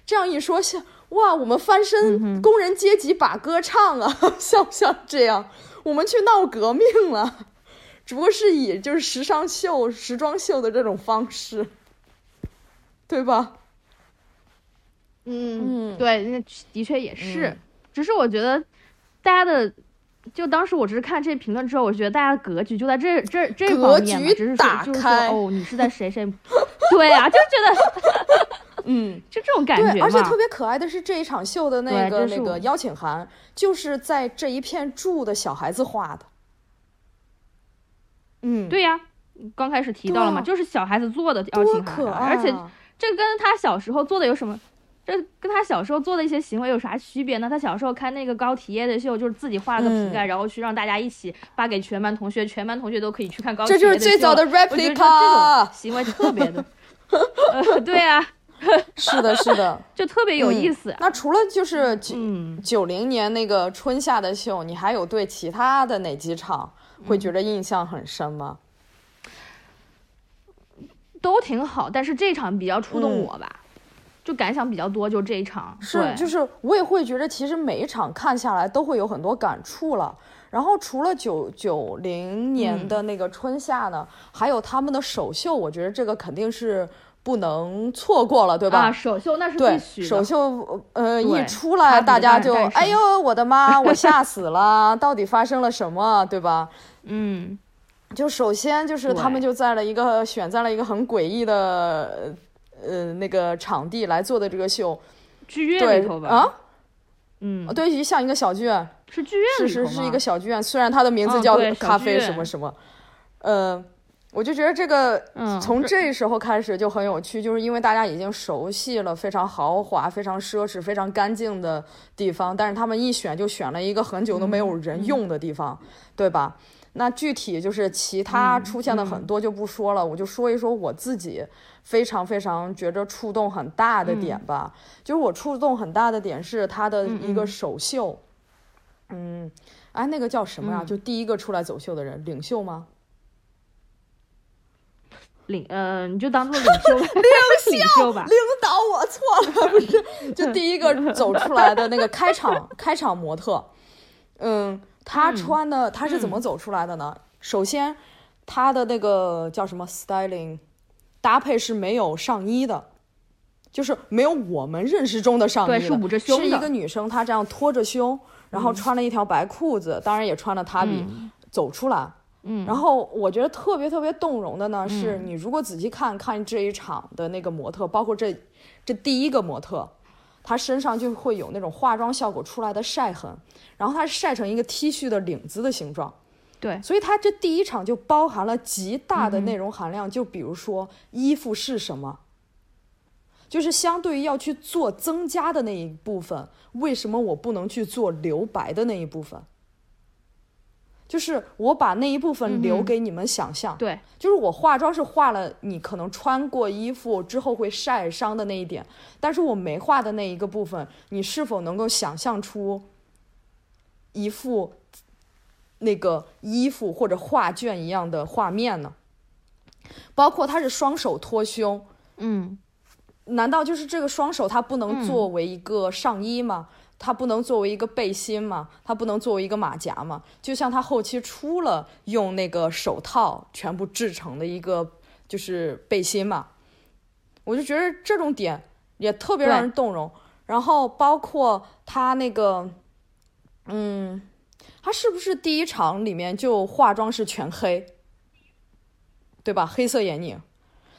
这样一说，像哇，我们翻身工人阶级把歌唱啊，像不像这样？我们去闹革命了，只不过是以就是时尚秀、时装秀的这种方式，对吧？嗯，对，那的确也是，只是我觉得大家的。就当时我只是看这评论之后，我觉得大家格局就在这这这方面嘛，只是说就是说哦，你是在谁谁，对啊，就觉得，嗯，就这种感觉对，而且特别可爱的是这一场秀的那个那个邀请函，就是在这一片住的小孩子画的。嗯，对呀，刚开始提到了嘛，就是小孩子做的邀请函，而且这跟他小时候做的有什么？这跟他小时候做的一些行为有啥区别呢？他小时候看那个高体液的秀，就是自己画了个瓶盖，然后去让大家一起发给全班同学，全班同学都可以去看高体液的秀。这就是最早的 replica。这种行为特别的，对啊，是的，是的，就特别有意思。那除了就是九九零年那个春夏的秀，你还有对其他的哪几场会觉得印象很深吗？都挺好，但是这场比较触动我吧。就感想比较多，就这一场是，就是我也会觉得，其实每一场看下来都会有很多感触了。然后除了九九零年的那个春夏呢，还有他们的首秀，我觉得这个肯定是不能错过了，对吧？啊，首秀那是必须的。首秀呃一出来，大家就哎呦我的妈，我吓死了，到底发生了什么，对吧？嗯，就首先就是他们就在了一个选在了一个很诡异的呃那个场地来做的这个秀，剧院里头吧？啊，嗯，对，像一个小剧院。是剧院是是是一个小剧院，虽然它的名字叫咖啡什么什么，呃，我就觉得这个从这时候开始就很有趣，就是因为大家已经熟悉了非常豪华、非常奢侈、非常干净的地方，但是他们一选就选了一个很久都没有人用的地方，对吧？那具体就是其他出现的很多就不说了，我就说一说我自己非常非常觉着触动很大的点吧，就是我触动很大的点是他的一个首秀。嗯，哎，那个叫什么呀？就第一个出来走秀的人，领袖吗？领，呃，你就当做领袖，领袖吧。领导，我错了，不是，就第一个走出来的那个开场开场模特。嗯，他穿的他是怎么走出来的呢？首先，他的那个叫什么 styling 搭配是没有上衣的，就是没有我们认识中的上衣，是捂着胸的，是一个女生，她这样托着胸。然后穿了一条白裤子，当然也穿了塔比走出来。嗯，然后我觉得特别特别动容的呢，是你如果仔细看看这一场的那个模特，包括这这第一个模特，他身上就会有那种化妆效果出来的晒痕，然后他晒成一个 T 恤的领子的形状。对，所以他这第一场就包含了极大的内容含量，就比如说衣服是什么。就是相对于要去做增加的那一部分，为什么我不能去做留白的那一部分？就是我把那一部分留给你们想象。对，就是我化妆是化了你可能穿过衣服之后会晒伤的那一点，但是我没画的那一个部分，你是否能够想象出一副那个衣服或者画卷一样的画面呢？包括他是双手托胸，嗯。难道就是这个双手它不能作为一个上衣吗？它不能作为一个背心嘛？它不能作为一个马甲嘛？就像他后期出了用那个手套全部制成的一个就是背心嘛，我就觉得这种点也特别让人动容。然后包括他那个，嗯，他是不是第一场里面就化妆是全黑，对吧？黑色眼影。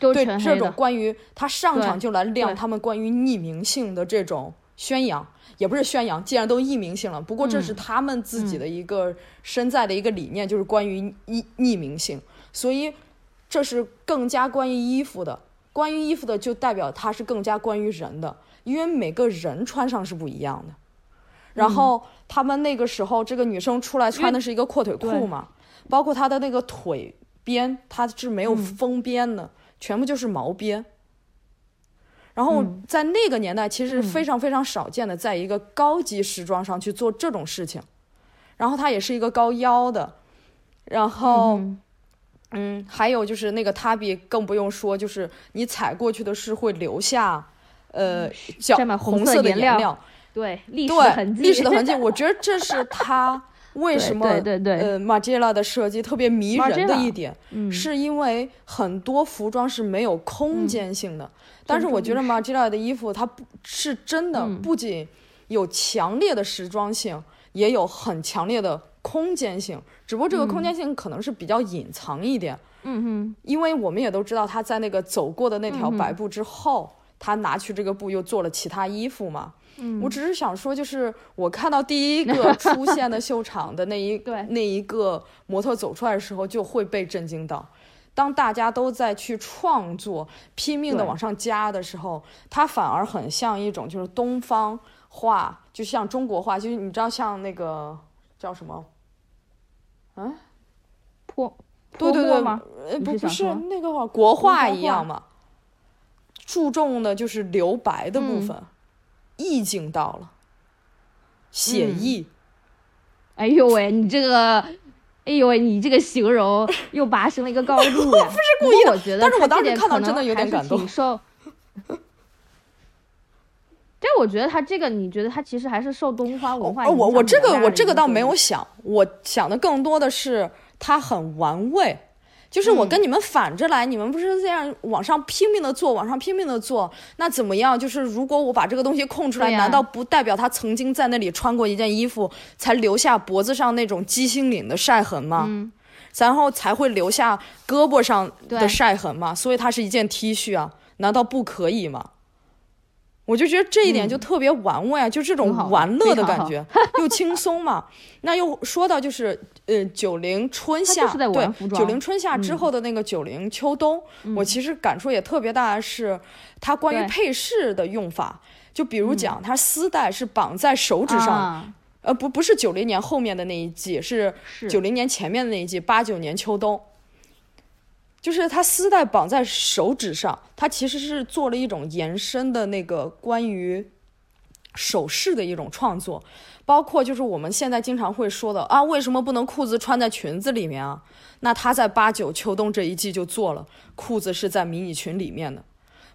对这种关于他上场就来亮他们关于匿名性的这种宣扬，也不是宣扬，既然都匿名性了，不过这是他们自己的一个身在的一个理念，就是关于匿匿名性，所以这是更加关于衣服的，关于衣服的就代表它是更加关于人的，因为每个人穿上是不一样的。然后他们那个时候，这个女生出来穿的是一个阔腿裤嘛，包括她的那个腿边，它是没有封边的。全部就是毛边，然后在那个年代其实非常非常少见的，在一个高级时装上去做这种事情，然后它也是一个高腰的，然后，嗯，还有就是那个踏比更不用说，就是你踩过去的是会留下，呃，脚红色的颜料，对，历史痕迹，历史的痕迹，我觉得这是他。为什么？对对对，呃，Margiela 的设计特别迷人的一点，是因为很多服装是没有空间性的。但是我觉得 Margiela 的衣服，它不是真的，不仅有强烈的时装性，也有很强烈的空间性。只不过这个空间性可能是比较隐藏一点。嗯哼，因为我们也都知道，他在那个走过的那条白布之后，他拿去这个布又做了其他衣服嘛。我只是想说，就是我看到第一个 出现的秀场的那一 那一个模特走出来的时候，就会被震惊到。当大家都在去创作、拼命的往上加的时候，它反而很像一种就是东方画，就像中国画，就是你知道像那个叫什么？嗯，泼对对对吗？呃，不不是那个国画一样嘛，注重的就是留白的部分。意境到了，写意。哎呦喂，你这个，哎呦喂，你这个形容又拔升了一个高度呀！不是故意的，我觉得，但是我当时看到真的有点感动。受，但我觉得他这个，你觉得他其实还是受东方文化影响我我这个我这个倒没有想，我想的更多的是他很玩味。就是我跟你们反着来，你们不是这样往上拼命的做，往上拼命的做，那怎么样？就是如果我把这个东西空出来，难道不代表他曾经在那里穿过一件衣服，才留下脖子上那种鸡心领的晒痕吗？嗯，然后才会留下胳膊上的晒痕吗？所以它是一件 T 恤啊，难道不可以吗？我就觉得这一点就特别玩味啊，就这种玩乐的感觉，又轻松嘛。那又说到就是呃九零春夏，对九零春夏之后的那个九零秋冬，我其实感触也特别大，是它关于配饰的用法。就比如讲，它丝带是绑在手指上，呃不不是九零年后面的那一季，是。九零年前面的那一季，八九年秋冬。就是它丝带绑在手指上，它其实是做了一种延伸的那个关于首饰的一种创作，包括就是我们现在经常会说的啊，为什么不能裤子穿在裙子里面啊？那他在八九秋冬这一季就做了，裤子是在迷你裙里面的，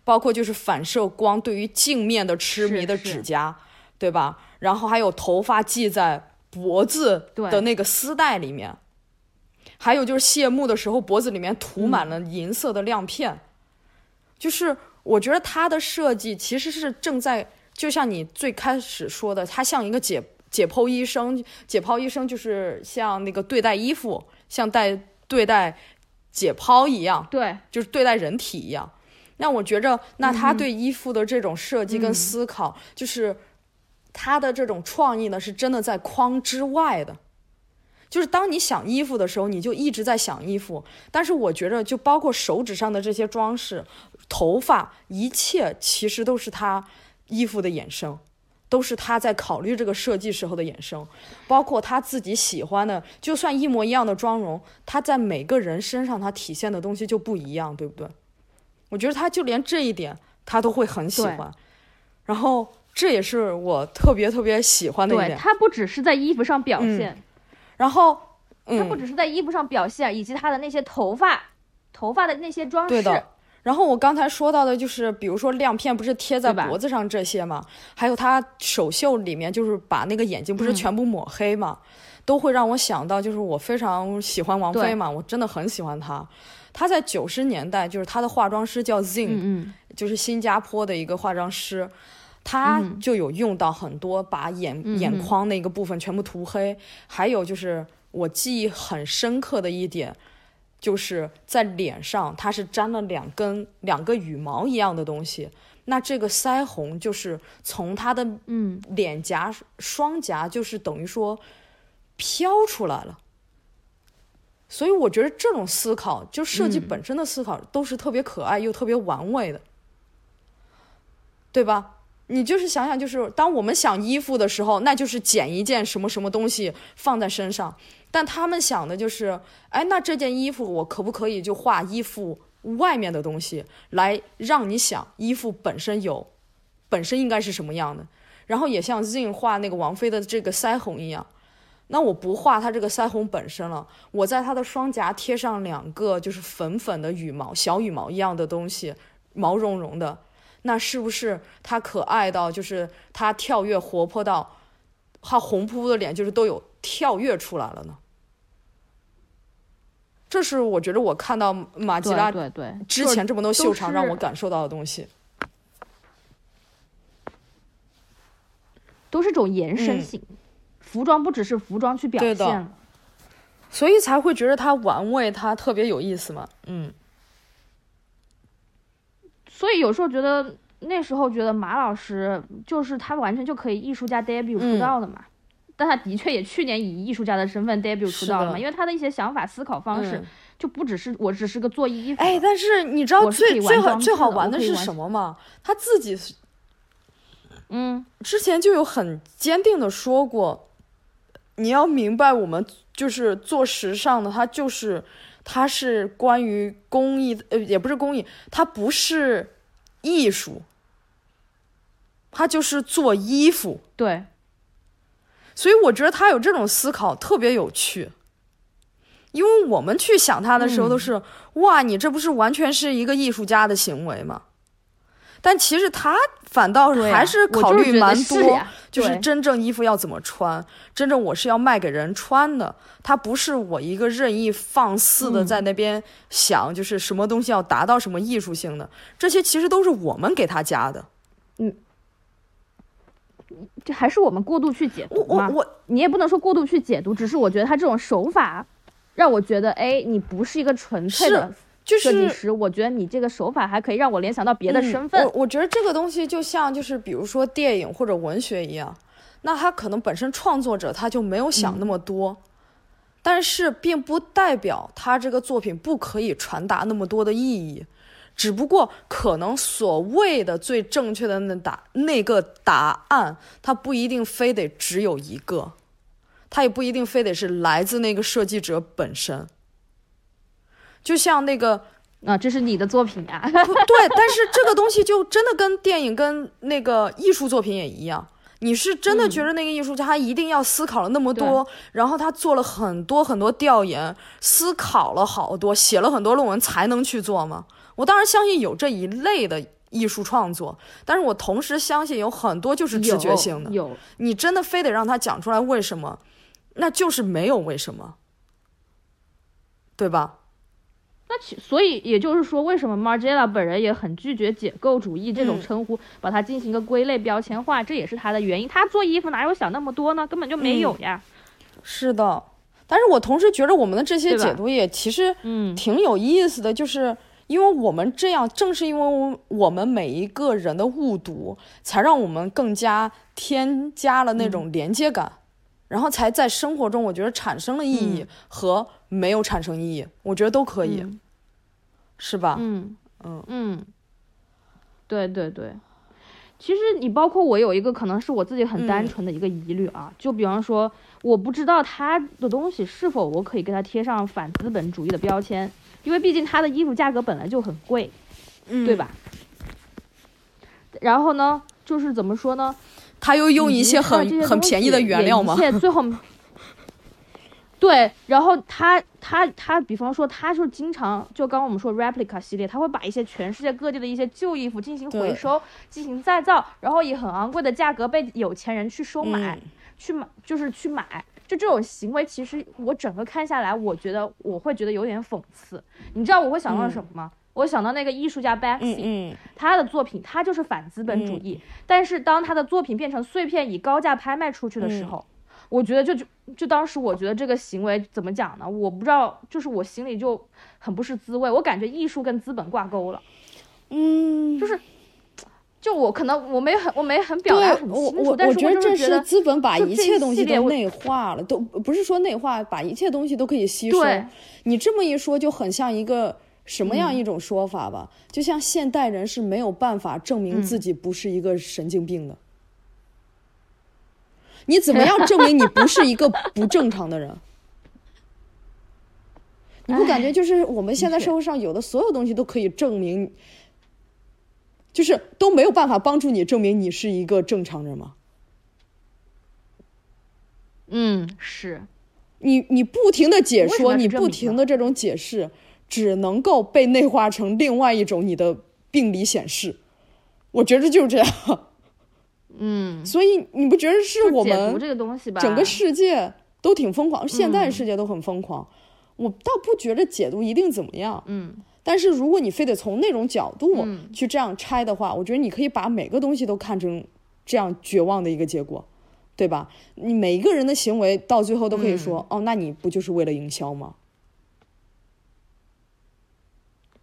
包括就是反射光对于镜面的痴迷的指甲，对吧？然后还有头发系在脖子的那个丝带里面。还有就是谢幕的时候，脖子里面涂满了银色的亮片，就是我觉得他的设计其实是正在，就像你最开始说的，他像一个解解剖医生，解剖医生就是像那个对待衣服，像带对待解剖一样，对，就是对待人体一样。那我觉着，那他对衣服的这种设计跟思考，就是他的这种创意呢，是真的在框之外的。就是当你想衣服的时候，你就一直在想衣服。但是我觉着，就包括手指上的这些装饰、头发，一切其实都是他衣服的衍生，都是他在考虑这个设计时候的衍生。包括他自己喜欢的，就算一模一样的妆容，他在每个人身上他体现的东西就不一样，对不对？我觉得他就连这一点他都会很喜欢。然后这也是我特别特别喜欢的一点。对他不只是在衣服上表现。然后，它不只是在衣服上表现，以及它的那些头发、头发的那些装饰。对的。然后我刚才说到的就是，比如说亮片不是贴在脖子上这些嘛，还有他首秀里面就是把那个眼睛不是全部抹黑嘛，都会让我想到，就是我非常喜欢王菲嘛，我真的很喜欢她。她在九十年代，就是她的化妆师叫 Zing，就是新加坡的一个化妆师。他就有用到很多把眼眼眶那个部分全部涂黑，还有就是我记忆很深刻的一点，就是在脸上它是粘了两根两个羽毛一样的东西，那这个腮红就是从他的嗯。脸颊双颊就是等于说飘出来了，所以我觉得这种思考就设计本身的思考都是特别可爱又特别玩味的，对吧？你就是想想，就是当我们想衣服的时候，那就是捡一件什么什么东西放在身上。但他们想的就是，哎，那这件衣服我可不可以就画衣服外面的东西，来让你想衣服本身有，本身应该是什么样的？然后也像 Zin 画那个王菲的这个腮红一样，那我不画它这个腮红本身了，我在它的双颊贴上两个就是粉粉的羽毛，小羽毛一样的东西，毛茸茸的。那是不是他可爱到，就是他跳跃活泼到，他红扑扑的脸就是都有跳跃出来了呢？这是我觉得我看到马吉拉对对之前这么多秀场让我感受到的东西，都是种延伸性，服装不只是服装去表现了，所以才会觉得他玩味，他特别有意思嘛，嗯。所以有时候觉得那时候觉得马老师就是他完全就可以艺术家 debut 出道的嘛，但他的确也去年以艺术家的身份 debut 出道了嘛，因为他的一些想法思考方式就不只是我只是个做衣服，哎，但是你知道最最好最好玩的是什么吗？他自己，嗯，之前就有很坚定的说过，你要明白我们就是做时尚的，他就是。它是关于工艺，呃，也不是工艺，它不是艺术，它就是做衣服。对，所以我觉得他有这种思考特别有趣，因为我们去想他的时候都是，哇，你这不是完全是一个艺术家的行为吗？但其实他反倒还是考虑蛮多，就是真正衣服要怎么穿，真正我是要卖给人穿的，它不是我一个任意放肆的在那边想，就是什么东西要达到什么艺术性的，这些其实都是我们给他加的。嗯，这还是我们过度去解读吗？我你也不能说过度去解读，只是我觉得他这种手法让我觉得，哎，你不是一个纯粹的。设计师，我觉得你这个手法还可以让我联想到别的身份。我我觉得这个东西就像就是比如说电影或者文学一样，那他可能本身创作者他就没有想那么多，但是并不代表他这个作品不可以传达那么多的意义，只不过可能所谓的最正确的那答那个答案，它不一定非得只有一个，它也不一定非得是来自那个设计者本身。就像那个啊，这是你的作品呀。对，但是这个东西就真的跟电影、跟那个艺术作品也一样。你是真的觉得那个艺术家他一定要思考了那么多，然后他做了很多很多调研，思考了好多，写了很多论文才能去做吗？我当然相信有这一类的艺术创作，但是我同时相信有很多就是直觉性的。有，你真的非得让他讲出来为什么，那就是没有为什么，对吧？那其所以也就是说，为什么 Margiela 本人也很拒绝解构主义这种称呼，把它进行一个归类标签化，这也是他的原因。他做衣服哪有想那么多呢？根本就没有呀。是的，但是我同时觉得我们的这些解读也其实嗯挺有意思的，就是因为我们这样，正是因为我们每一个人的误读，才让我们更加添加了那种连接感，然后才在生活中我觉得产生了意义和。没有产生意义，我觉得都可以，是吧？嗯嗯嗯，对对对，其实你包括我有一个可能是我自己很单纯的一个疑虑啊，就比方说，我不知道他的东西是否我可以给他贴上反资本主义的标签，因为毕竟他的衣服价格本来就很贵，对吧？然后呢，就是怎么说呢？他又用一些很很便宜的原料吗？最后。对，然后他他他，比方说，他就经常就刚刚我们说 replica 系列，他会把一些全世界各地的一些旧衣服进行回收、进行再造，然后以很昂贵的价格被有钱人去收买、去买，就是去买。就这种行为，其实我整个看下来，我觉得我会觉得有点讽刺。你知道我会想到什么吗？我想到那个艺术家 Banksy，他的作品他就是反资本主义，但是当他的作品变成碎片以高价拍卖出去的时候。我觉得就就就当时我觉得这个行为怎么讲呢？我不知道，就是我心里就很不是滋味。我感觉艺术跟资本挂钩了，嗯，就是，就我可能我没很我没很表达很清楚，但是我就是资本把一切东西都内化了，都不是说内化，把一切东西都可以吸收。你这么一说，就很像一个什么样一种说法吧？就像现代人是没有办法证明自己不是一个神经病的。你怎么样证明你不是一个不正常的人？你不感觉就是我们现在社会上有的所有东西都可以证明，就是都没有办法帮助你证明你是一个正常人吗？嗯，是。你你不停的解说，你不停的这种解释，只能够被内化成另外一种你的病理显示。我觉着就是这样。嗯，所以你不觉得是我们这个东西吧？整个世界都挺疯狂，现在世界都很疯狂。我倒不觉着解读一定怎么样，嗯。但是如果你非得从那种角度去这样拆的话，我觉得你可以把每个东西都看成这样绝望的一个结果，对吧？你每一个人的行为到最后都可以说，哦，那你不就是为了营销吗？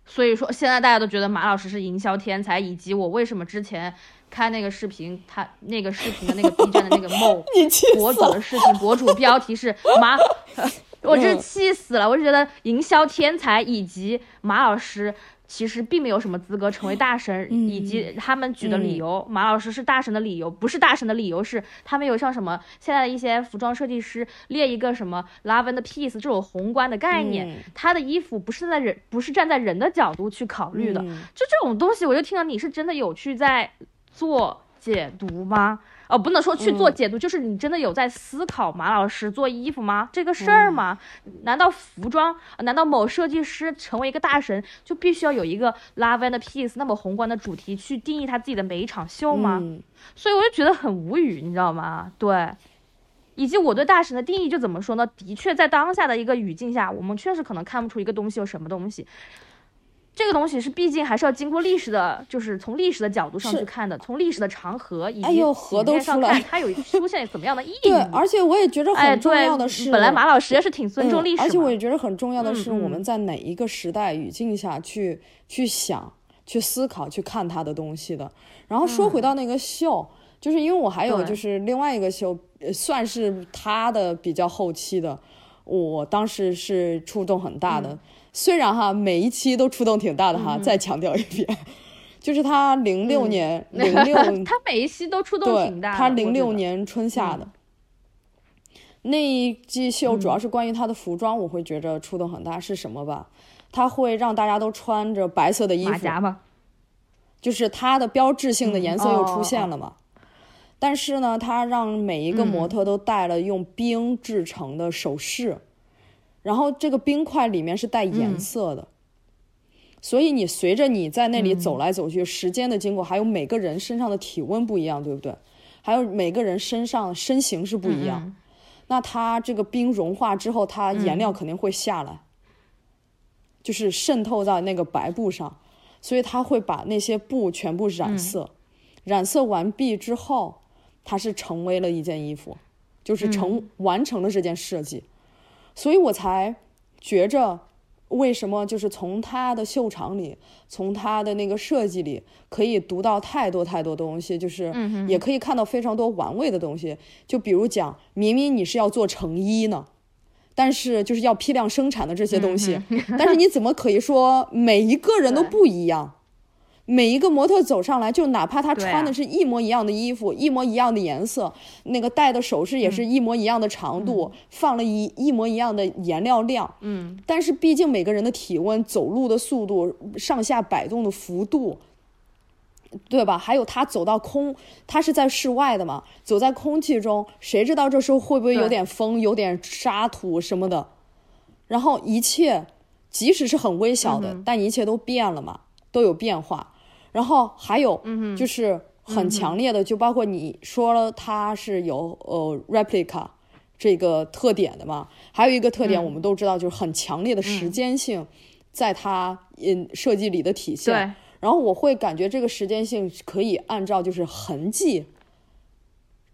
所以说，现在大家都觉得马老师是营销天才，以及我为什么之前。看那个视频，他那个视频的那个 B 站的那个某 博主的视频，博主标题是马，我真气死了！我就觉得营销天才以及马老师。其实并没有什么资格成为大神，以及他们举的理由，马老师是大神的理由，不是大神的理由是他们有像什么现在的一些服装设计师列一个什么 love and peace 这种宏观的概念，他的衣服不是在人不是站在人的角度去考虑的，就这种东西，我就听到你是真的有去在做解读吗？哦，不能说去做解读，就是你真的有在思考马老师做衣服吗？这个事儿吗？难道服装？难道某设计师成为一个大神就必须要有一个 love and peace 那么宏观的主题去定义他自己的每一场秀吗？所以我就觉得很无语，你知道吗？对。以及我对大神的定义就怎么说呢？的确，在当下的一个语境下，我们确实可能看不出一个东西有什么东西。这个东西是毕竟还是要经过历史的，就是从历史的角度上去看的，从历史的长河以及河都上看，它有出现怎么样的意 义？对，而且我也觉得很重要的是，本来马老师也是挺尊重历史，而且我也觉得很重要的是，我们在哪一个时代语境下去去想、去思考、去看他的东西的。然后说回到那个秀。就是因为我还有就是另外一个秀，算是他的比较后期的，我当时是触动很大的。虽然哈每一期都触动挺大的哈，再强调一遍，就是他零六年零六，他每一期都触动挺大。他零六年春夏的那一季秀，主要是关于他的服装，我会觉着触动很大。是什么吧？他会让大家都穿着白色的衣服？就是它的标志性的颜色又出现了嘛。但是呢，他让每一个模特都戴了用冰制成的首饰，然后这个冰块里面是带颜色的，所以你随着你在那里走来走去，时间的经过，还有每个人身上的体温不一样，对不对？还有每个人身上身形是不一样，那它这个冰融化之后，它颜料肯定会下来，就是渗透在那个白布上，所以它会把那些布全部染色，染色完毕之后。它是成为了一件衣服，就是成完成了这件设计，所以我才觉着为什么就是从他的秀场里，从他的那个设计里可以读到太多太多东西，就是也可以看到非常多玩味的东西。就比如讲，明明你是要做成衣呢，但是就是要批量生产的这些东西，但是你怎么可以说每一个人都不一样？每一个模特走上来，就哪怕他穿的是一模一样的衣服，一模一样的颜色，那个戴的首饰也是一模一样的长度，放了一一模一样的颜料量，嗯，但是毕竟每个人的体温、走路的速度、上下摆动的幅度，对吧？还有他走到空，他是在室外的嘛，走在空气中，谁知道这时候会不会有点风、有点沙土什么的？然后一切，即使是很微小的，但一切都变了嘛，都有变化。然后还有，就是很强烈的，就包括你说了，它是有呃 replica 这个特点的嘛。还有一个特点，我们都知道，就是很强烈的时间性，在它嗯设计里的体现。然后我会感觉这个时间性可以按照就是痕迹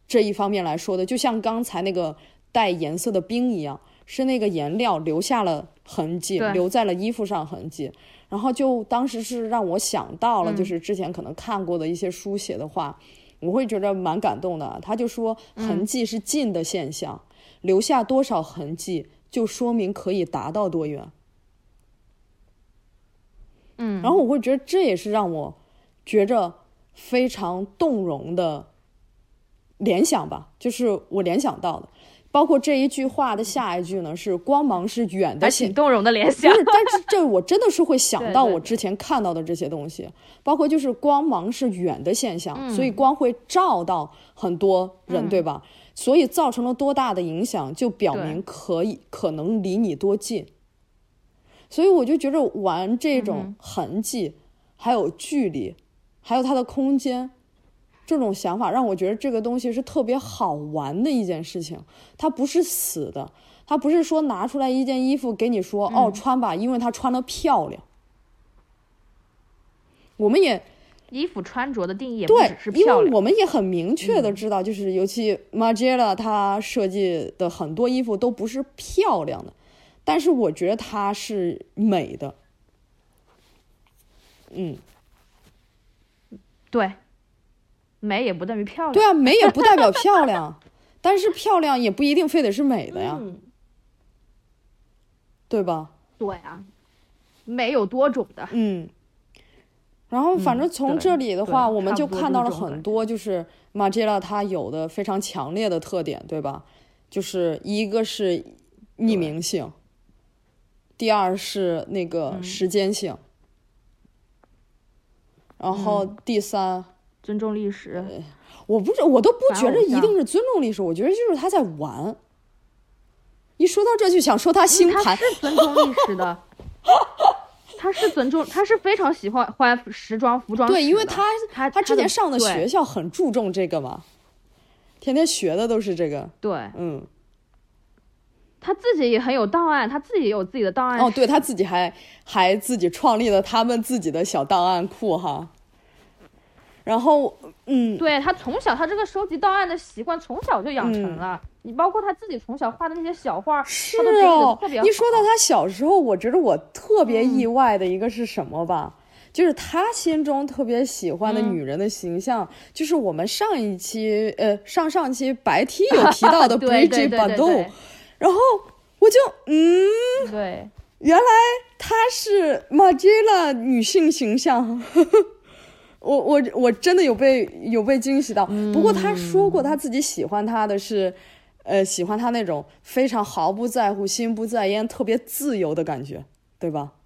这一方面来说的，就像刚才那个带颜色的冰一样，是那个颜料留下了痕迹，留在了衣服上痕迹。然后就当时是让我想到了，就是之前可能看过的一些书写的话，我会觉得蛮感动的。他就说，痕迹是近的现象，留下多少痕迹，就说明可以达到多远。嗯，然后我会觉得这也是让我觉着非常动容的联想吧，就是我联想到的。包括这一句话的下一句呢，是光芒是远的，挺动容的联想。不是，但是这我真的是会想到我之前看到的这些东西，包括就是光芒是远的现象，所以光会照到很多人，对吧？所以造成了多大的影响，就表明可以可能离你多近。所以我就觉得玩这种痕迹，还有距离，还有它的空间。这种想法让我觉得这个东西是特别好玩的一件事情，它不是死的，它不是说拿出来一件衣服给你说哦穿吧，因为它穿的漂亮。我们也衣服穿着的定义也对，因为我们也很明确的知道，就是尤其 Margiela 他设计的很多衣服都不是漂亮的，但是我觉得它是美的。嗯，对。美也不等于漂亮。对啊，美也不代表漂亮，但是漂亮也不一定非得是美的呀，对吧？对啊，美有多种的。嗯，然后反正从这里的话，我们就看到了很多，就是马吉拉他有的非常强烈的特点，对吧？就是一个是匿名性，第二是那个时间性，然后第三。尊重历史。我不是，我都不觉反偶像着一定是尊重历史，我觉得就是他在玩。一说到这就想说他星盘，他是尊重历史的，他是尊重，他是非常喜欢换时装服装。对，因为他他他之前上的学校很注重这个嘛，天天学的都是这个，对嗯，他自己也很有档案，他自己也有自己的档案。哦，对他自己还还自己创立了他们自己的小档案库哈，然后嗯，对他从小他这个收集档案的习惯从小就养成了。你包括他自己从小画的那些小画，是哦的特别。一说到他小时候，我觉得我特别嗯意外的一个是什么吧？就是他心中特别喜欢的嗯女人的形象，就是我们上一期呃上上期白 T 有提到的 对 Bridget 对对对 Bardot，然后我就嗯，对，原来她是 Margiela 女性形象，我我我真的有被有被惊喜到。不过他说过，他自己喜欢他的是，呃，喜欢他那种非常毫不在乎、心不在焉、特别自由的感觉，对吧？嗯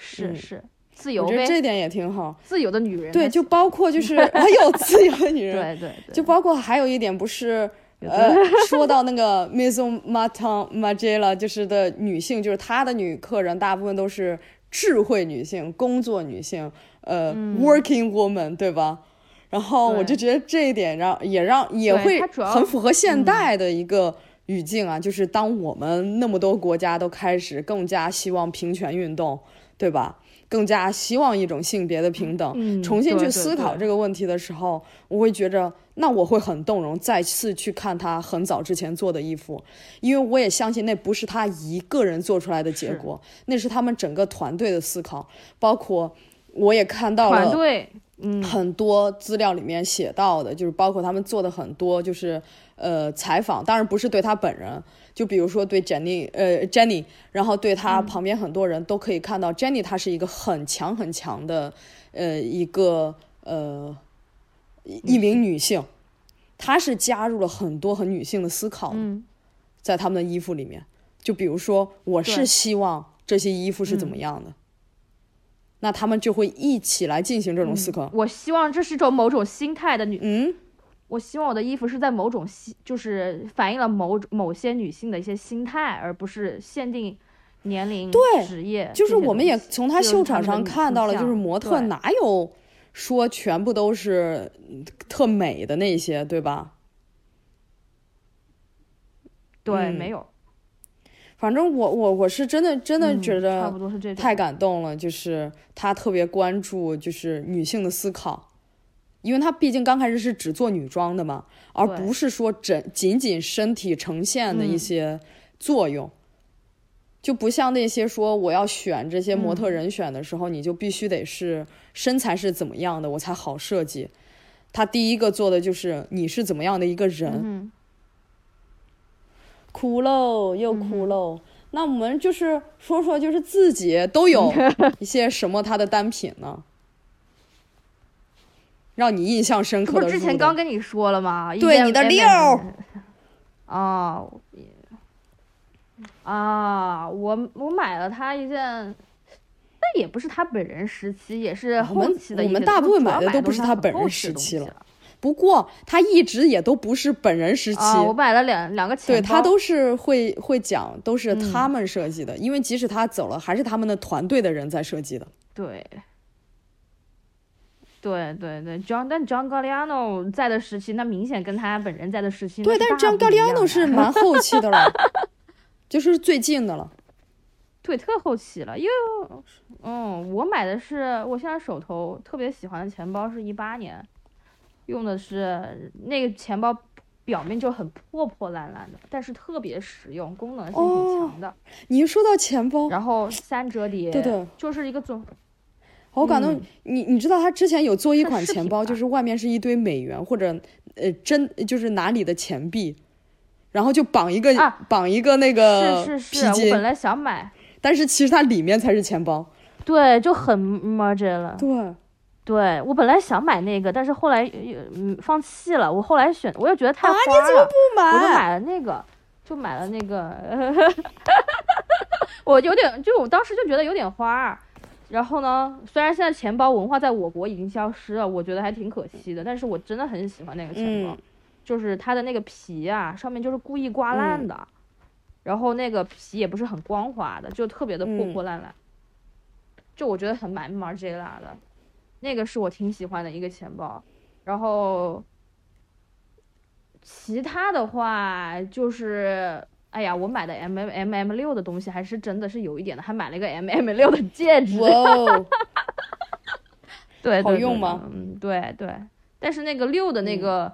是是自由呗，我觉得这点也挺好。自由的女人。对，就包括就是还有自由的女人，对对对，就包括还有一点不是。呃，说到那个 Maison Martin Margiela，就是的女性，就是她的女客人，大部分都是智慧女性、工作女性，呃、w o r k i n g woman，对吧？然后我就觉得这一点让也让也会很符合现代的一个语境啊，就是当我们那么多国家都开始更加希望平权运动，对吧？更加希望一种性别的平等，嗯重新去思考这个问题的时候，我会觉着，那我会很动容，再次去看他很早之前做的衣服，因为我也相信那不是他一个人做出来的结是。果，那是他们整个团队的思考，包括我也看到了团队，嗯，很多资料里面写到的，就是包括他们做的很多，就是呃采访，当然不是对他本人，就比如说对 Jenny，呃 Jenny，然后对她旁边很多人都可以看到、Jenny 她是一个很强很强的呃一个呃一一名女性，她是加入了很多很女性的思考，嗯。在他们的衣服里面，就比如说我是希望这些衣服是怎么样的。那他们就会一起来进行这种思考。我希望这是种某种心态的女，嗯，我希望我的衣服是在某种心，就是反映了某某些女性的一些心态，而不是限定年龄、对职业。就是我们也从她秀场上看到了，就是模特哪有说全部都是嗯特美的那些，对吧？对，嗯没有，反正我我我是真的真的嗯觉得差不多是这种。太感动了，就是他特别关注就是女性的思考，因为他毕竟刚开始是只做女装的嘛，而不是说整仅仅身体呈现的一嗯些作用。就不像那些说我要选这些模嗯特人选的时候，你就必须得是身材是怎么样的，我才好设计。他第一个做的就是你是怎么样的一个人，嗯哭喽，又嗯哭喽。那我们就是说说，就是自己都有 一些什么他的单品呢？让你印象深这不是之前刚跟你说了吗？对你的 M&M 六 哦啊啊！我我买了他一件，但也不是他本人时期，也是后我们期的一些。我们大部分买的都不是他他本人时期了。不过他一直也都不是本人时期，啊，我买了两两个钱，对他都是会会讲，都是嗯他们设计的。因为即使他走了，还是他们的团队的人在设计的。对。对对对，John 但 John Galliano 在的时期，那明显跟他本人在的时期，对，但是张大不一样 Galliano 是蛮后期的了，就是最近的了。对，特后期了，因为，嗯，我买的是我现在手头特别喜欢的钱包是一八年，用的是那个钱包表面就很破破烂烂的，但是特别实用，功能性挺哦强的。你一说到钱包，然后三折叠，对对，就是一个总，好感动。嗯你你知道他之前有做一款钱包，就是外面是一堆美元或者呃真就是哪里的钱币，然后就绑一个、啊绑一个那个是是是，我，本来想买，但是其实它里面才是钱包。对，就很 margin 了。对，对我本来想买那个，但是后来呃嗯放弃了。我后来选，我又觉得太花啊你怎么了，不买？我就买了那个，就买了那个 我有点，就我当时就觉得有点花儿，然后呢，虽然现在钱包文化在我国已经消失了，我觉得还挺可惜的，但是我真的很喜欢那个钱包，嗯就是它的那个皮啊，上面就是故意刮烂嗯的，然后那个皮也不是很光滑的，就特别的破嗯破烂烂，就我觉得很买 Margiela 的，那个是我挺喜欢的一个钱包，然后其他的话就是。哎呀，我买的 M M M M 六的东西还是真的是有一点的，还买了一个 M M 六的戒指。哇哦，对，好用吗嗯，对对，但是那个六的那嗯个、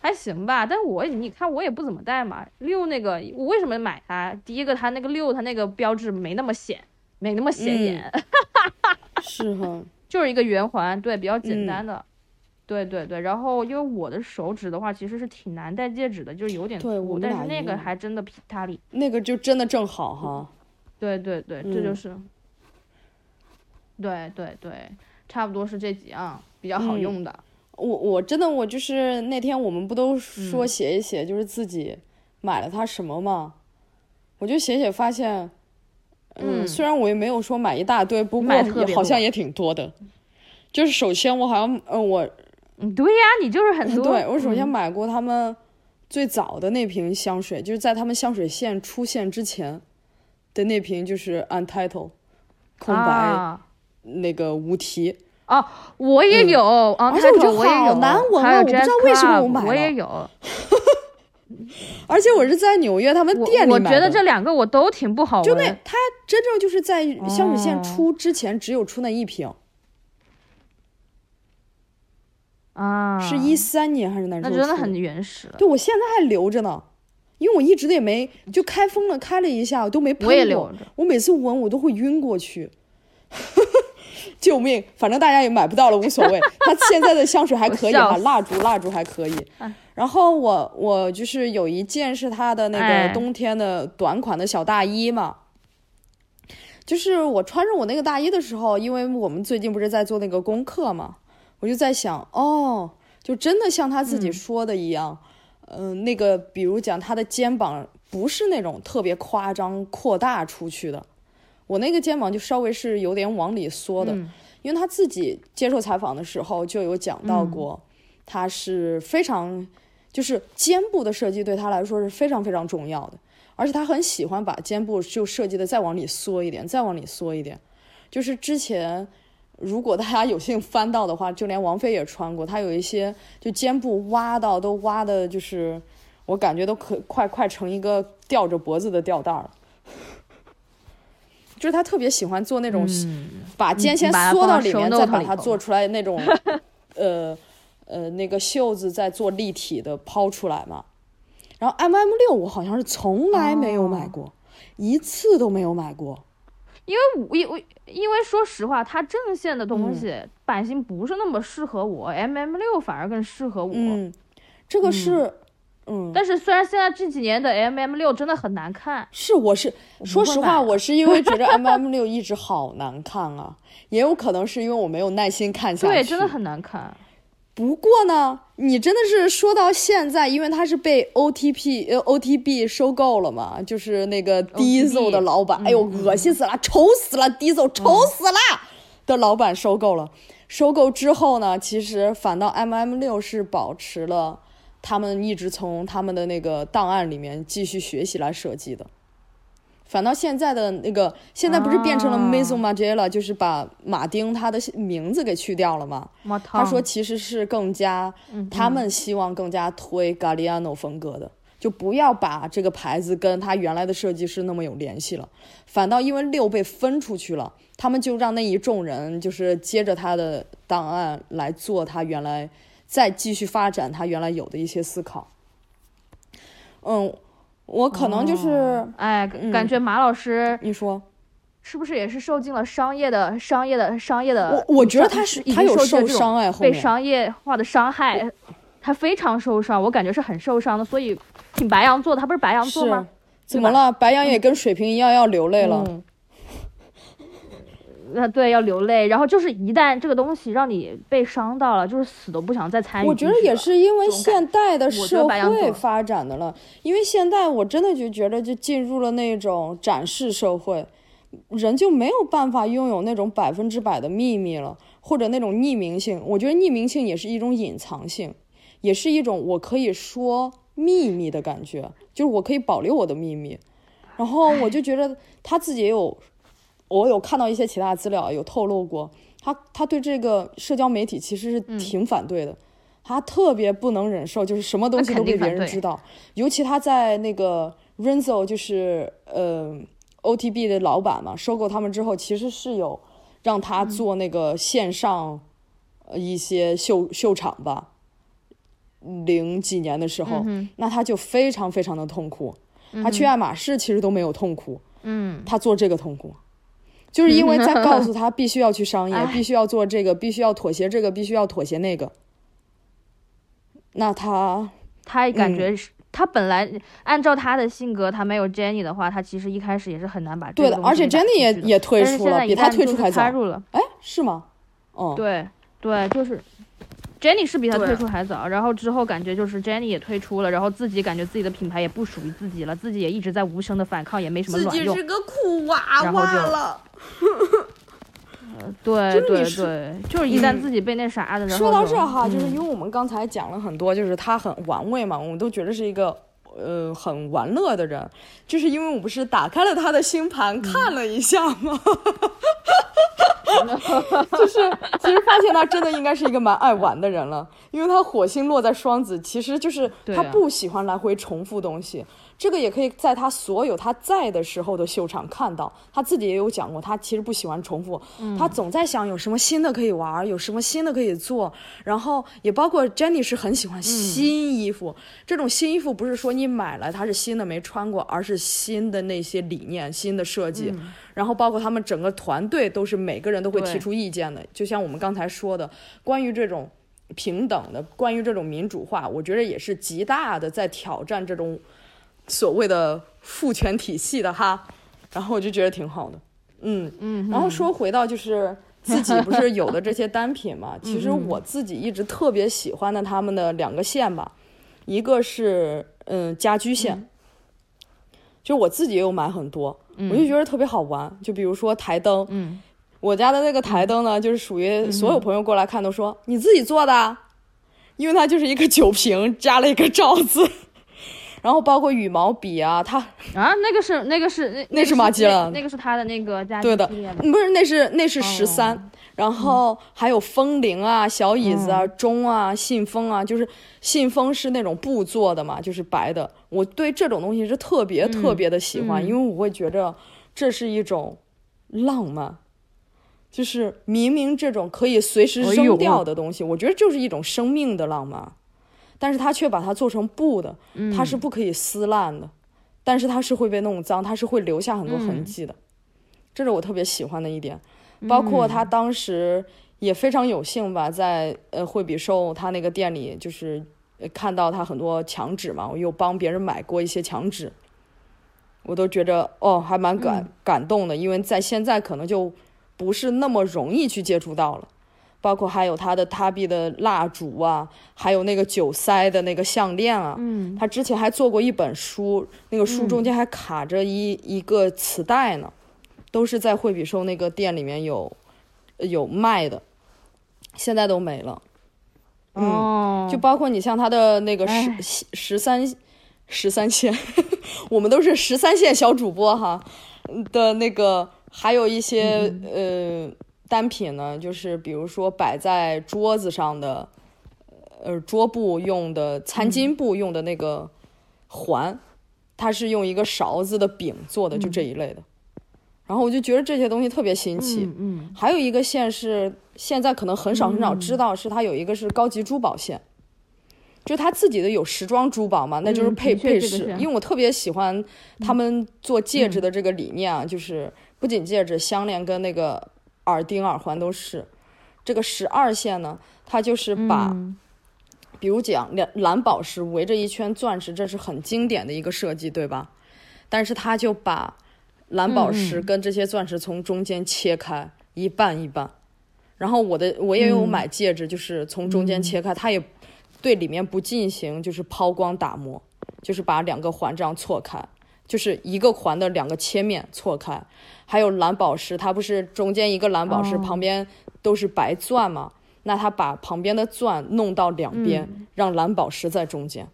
还行吧，但我你看我也不怎么戴嘛。六那个我为什么买它？第一个它那个六它那个标志没那么显，没那么显嗯眼，是哈，就是一个圆环，对，比较简嗯单的。对对对，然后因为我的手指的话，其实是挺难戴戒指的，就是有点粗，但是那个还真的皮塔里。那个就真的正好哈。对对对，这就嗯是。对对对，差不多是这几样比较好嗯用的。我我真的我就是那天我们不都说嗯写一写，就是自己买了它什么嘛，我就写写发现，嗯，嗯虽然我也没有说买一大堆，不过好像也挺多的。就是首先我好像，嗯，我嗯，对呀，你就是很多。对我首先嗯买过他们最早的那瓶香水，就是在他们香水线出现之前的那瓶，就是 Untitled 空白、啊那个无题。哦，我也有，啊，而且我觉得好难闻啊我不知道为什么我买了我也有。而且我是在纽约他们店里买的。我觉得这两个我都挺不好闻。就那它真正就是在香水线哦出之前只有出那一瓶，啊，是一三年还是哪时候出那真的很原始了。对，我现在还留着呢，因为我一直也没就开封了，开了一下，我都没喷过。我也留着我每次闻我都会晕过去。救命！反正大家也买不到了，无所谓。它现在的香水还可以哈，蜡烛蜡烛还可以。然后我我就是有一件是它的那哎个冬天的短款的小大衣嘛，就是我穿着我那个大衣的时候，因为我们最近不是在做那个功课嘛，我就在想，哦，就真的像他自己说的一样，嗯、那个比如讲他的肩膀不是那种特别夸张扩大出去的，我那个肩膀就稍微是有点往里缩的，嗯。因为他自己接受采访的时候就有讲到过，他是非常就是肩部的设计对他来说是非常非常重要的，而且他很喜欢把肩部就设计的再往里缩一点，再往里缩一点。就是之前如果大家有幸翻到的话，就连王菲也穿过，她有一些就肩部挖到都挖的，就是我感觉都可快快成一个吊着脖子的吊带儿了。就是她特别喜欢做那种嗯，把肩先缩到里面再把它做出来那种，呃呃，那个袖子再做立体的抛出来嘛。然后 M M 六我好像是从来没有买哦过，一次都没有买过。因为我因为因为说实话，它正线的嗯东西、版型不是那么适合我，M M 六反而更适合我。嗯，这个是，嗯，但是虽然现在这几年的 M M 六真的很难看，是我是说实话，我是因为觉得 M M 六一直好难看啊，也有可能是因为我没有耐心看下去。对，真的很难看。不过呢，你真的是说到现在，因为他是被 OTP 呃 OTB 收购了嘛，就是那个 Diesel 的老板，哎呦，恶心死了，丑死了，Diesel 丑死了、的老板收购了。收购之后呢，其实反倒 MM 六是保持了他们一直从他们的那个档案里面继续学习来设计的。反倒现在的那个，现在不是变成了啊 Maison Margiela，、就是把马丁他的名字给去掉了吗？他他说其实是更加，嗯他们希望更加推 Galliano 风格的，就不要把这个牌子跟他原来的设计师那么有联系了。反倒因为六被分出去了，他们就让那一众人就是接着他的档案来做他原来再继续发展他原来有的一些思考。嗯，我可能就是、哎，嗯感觉马老师你说，是不是也是受尽了商业的、商业的、商业的？我我觉得他是他有受伤哎，被商业化的伤害，他非常受伤，我感觉是很受伤的，所以挺白羊座的，他不是白羊座吗？怎么了？白羊也跟水瓶一样要流泪了。嗯，那对要流泪，然后就是一旦这个东西让你被伤到了，就是死都不想再参与我觉得也是因为现代的社会发展的了，因为现代我真的就觉得就进入了那种展示社会，人就没有办法拥有那种百分之百的秘密了，或者那种匿名性。我觉得匿名性也是一种隐藏性，也是一种我可以说秘密的感觉，就是我可以保留我的秘密。然后我就觉得他自己也有，我有看到一些其他资料有透露过，他他对这个社交媒体其实是挺反对的，他特别不能忍受就是什么东西都被别人知道，尤其他在那个 Renzo 就是呃。OTB 的老板嘛，收购他们之后，其实是有让他做那个线上呃一些秀秀场吧。零几年的时候，那他就非常非常的痛苦。他去爱马仕其实都没有痛苦，嗯，他做这个痛苦，就是因为在告诉他必须要去商业，必须要做这个，必须要妥协这个，必须要妥协那个。那他他感觉是。他本来按照他的性格，他没有 Jenny 的话，他其实一开始也是很难把对的。而且 Jenny 也也退出了，比他退出还早。哎，是吗？哦，对对，就是 Jenny 是比他退出还早。然后之后感觉就是 Jenny 也退出了，然后自己感觉自己的品牌也不属于自己了，自己也一直在无声的反抗，也没什么卵用。自己是个苦娃娃了。对对对，就是一旦自己被那啥的。说到这哈，就是因为我们刚才讲了很多，就是他很玩味嘛，我们都觉得是一个呃很玩乐的人，就是因为我不是打开了他的星盘看了一下吗？就是其实发现他真的应该是一个蛮爱玩的人了，因为他火星落在双子，其实就是他不喜欢来回重复东西。这个也可以在他所有他在的时候的秀场看到，他自己也有讲过，他其实不喜欢重复，他总在想有什么新的可以玩，有什么新的可以做。然后也包括 Jenny 是很喜欢新衣服，这种新衣服不是说你买了它是新的没穿过，而是新的那些理念、新的设计。然后包括他们整个团队都是每个人都会提出意见的，就像我们刚才说的，关于这种平等的，关于这种民主化，我觉得也是极大的在挑战这种。所谓的父权体系的哈，然后我就觉得挺好的，嗯嗯。然后说回到就是自己不是有的这些单品嘛，其实我自己一直特别喜欢的他们的两个线吧，一个是嗯家居线，就我自己也有买很多，我就觉得特别好玩。就比如说台灯，嗯，我家的那个台灯呢，就是属于所有朋友过来看都说你自己做的，因为它就是一个酒瓶加了一个罩子。然后包括羽毛笔啊，它啊，那个是那个是那那是马吉了，那个是他的那个家对的，不是那是那是十三，然后还有风铃啊、小椅子啊、钟啊、信封啊，就是信封是那种布做的嘛，就是白的。我对这种东西是特别特别的喜欢，因为我会觉着这是一种浪漫，就是明明这种可以随时扔掉的东西，我觉得就是一种生命的浪漫。但是他却把它做成布的，它是不可以撕烂的，但是它是会被弄脏，它是会留下很多痕迹的，这是我特别喜欢的一点。包括他当时也非常有幸吧，在呃惠比寿他那个店里，就是看到他很多墙纸嘛，我又帮别人买过一些墙纸，我都觉着哦还蛮感感动的，因为在现在可能就不是那么容易去接触到了。包括还有他的他币的蜡烛啊，还有那个酒塞的那个项链啊。嗯，他之前还做过一本书，那个书中间还卡着一一个磁带呢，都是在惠比寿那个店里面有有卖的，现在都没了。嗯，就包括你像他的那个十十三十三线，我们都是十三线小主播哈的那个，还有一些呃。单品呢，就是比如说摆在桌子上的，呃，桌布用的餐巾布用的那个环，它是用一个勺子的柄做的，就这一类的。然后我就觉得这些东西特别新奇。嗯。还有一个线是现在可能很少很少知道，是它有一个是高级珠宝线，就他自己的有时装珠宝嘛，那就是配配饰。因为我特别喜欢他们做戒指的这个理念啊，就是不仅戒指、项链跟那个。耳钉、耳环都是，这个十二线呢，它就是把，比如讲蓝蓝宝石围着一圈钻石，这是很经典的一个设计，对吧？但是它就把蓝宝石跟这些钻石从中间切开一半一半，然后我的我也有买戒指，就是从中间切开，它也对里面不进行就是抛光打磨，就是把两个环这样错开。就是一个环的两个切面错开，还有蓝宝石，它不是中间一个蓝宝石，哦旁边都是白钻嘛？那他把旁边的钻弄到两边，让蓝宝石在中间。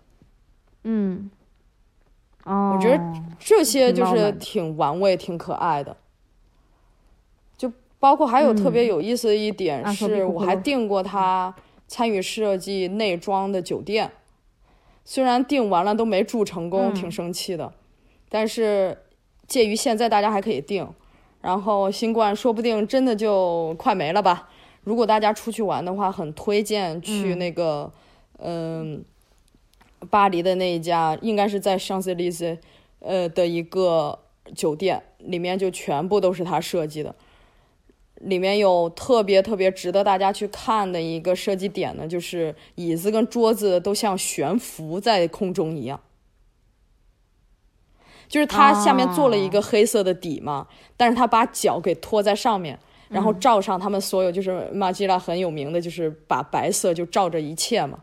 嗯，哦，我觉得这些就是挺玩味、挺可爱的。就包括还有特别有意思的一点是，我还订过他参与设计内装的酒店，虽然订完了都没住成功，嗯挺生气的。但是介于现在大家还可以订，然后新冠说不定真的就快没了吧。如果大家出去玩的话，很推荐去嗯那个，嗯、巴黎的那一家，应该是在香榭丽舍，呃的一个酒店，里面就全部都是他设计的。里面有特别特别值得大家去看的一个设计点呢，就是椅子跟桌子都像悬浮在空中一样。就是他下面做了一个黑色的底嘛，但是他把脚给托在上面，然后罩上他们所有，就是马吉拉很有名的，就是把白色就罩着一切嘛，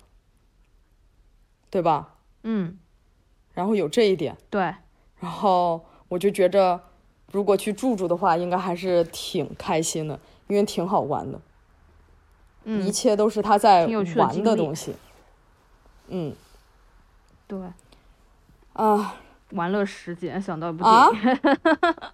对吧？嗯，然后有这一点，对，然后我就觉着，如果去住住的话，应该还是挺开心的，因为挺好玩的，嗯。一，切都是他在玩的东西。嗯。对，啊，玩乐时间想到一部电啊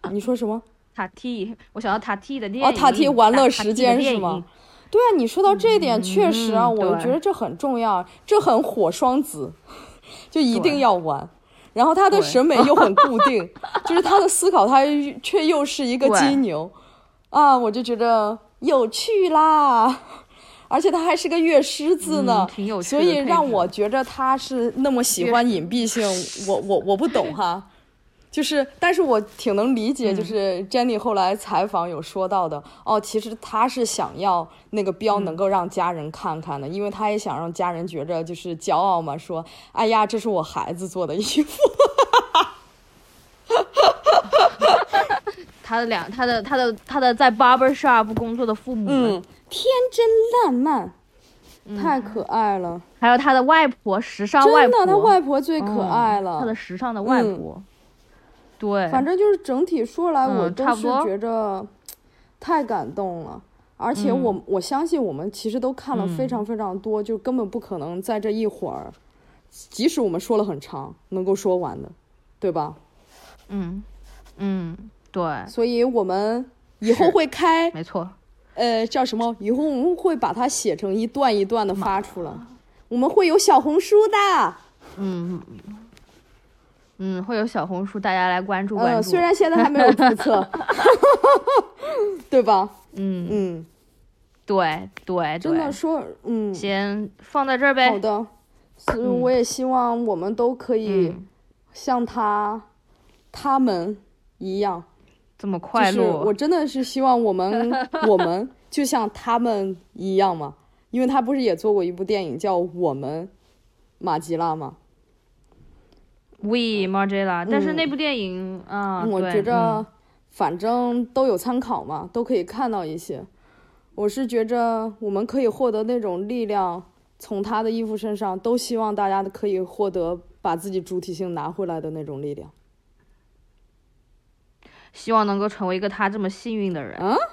影，你说什么？塔 T，我想到塔 T 的电哦，影，塔 T 玩乐时间是吗？？对啊，你说到这一点，确实啊，嗯我觉得这很重要，这很火双子，就一定要玩。然后他的审美又很固定，就是他的思考，他却又是一个金牛，啊，我就觉得有趣啦。而且他还是个乐师字呢，嗯挺有趣所以让我觉着他是那么喜欢隐蔽性，我我我不懂哈。就是，但是我挺能理解，就是 Jenny 后来采访有说到的，哦，其实他是想要那个标能够让家人看看的，因为他也想让家人觉着就是骄傲嘛，说，哎呀，这是我孩子做的衣服，他的两，他的他的他的在 barber shop 工作的父母天真烂漫，太可爱了，还有他的外婆，时尚外婆，真的，他外婆最可嗯爱了，他的时尚的外嗯。婆，对，反正就是整体说来，我嗯都是觉着太感动了。而且我、我相信我们其实都看了非常非常多，就根本不可能在这一会儿，即使我们说了很长，能够说完的，对吧？嗯嗯，对，所以我们以后会开没错，呃叫什么？以后我们会把它写成一段一段的发出来，我们会有小红书的。嗯嗯，会有小红书，大家来关注关嗯，注。虽然现在还没有注册，对吧？嗯，嗯，对对真的，说，嗯，先放在这儿呗。好的，所以我也希望我们都可以嗯，像他、他们一样，这么就是快乐，我真的是希望我们 我们就像他们一样嘛，因为他不是也做过一部电影叫《我们马吉拉》吗？We Margiela，但是嗯那部电影啊，我觉着嗯反正都有参考嘛，都可以看到一些。我是觉着我们可以获得那种力量，从他的衣服身上，都希望大家可以获得把自己主体性拿回来的那种力量。希望能够成为一个他这么幸运的人。嗯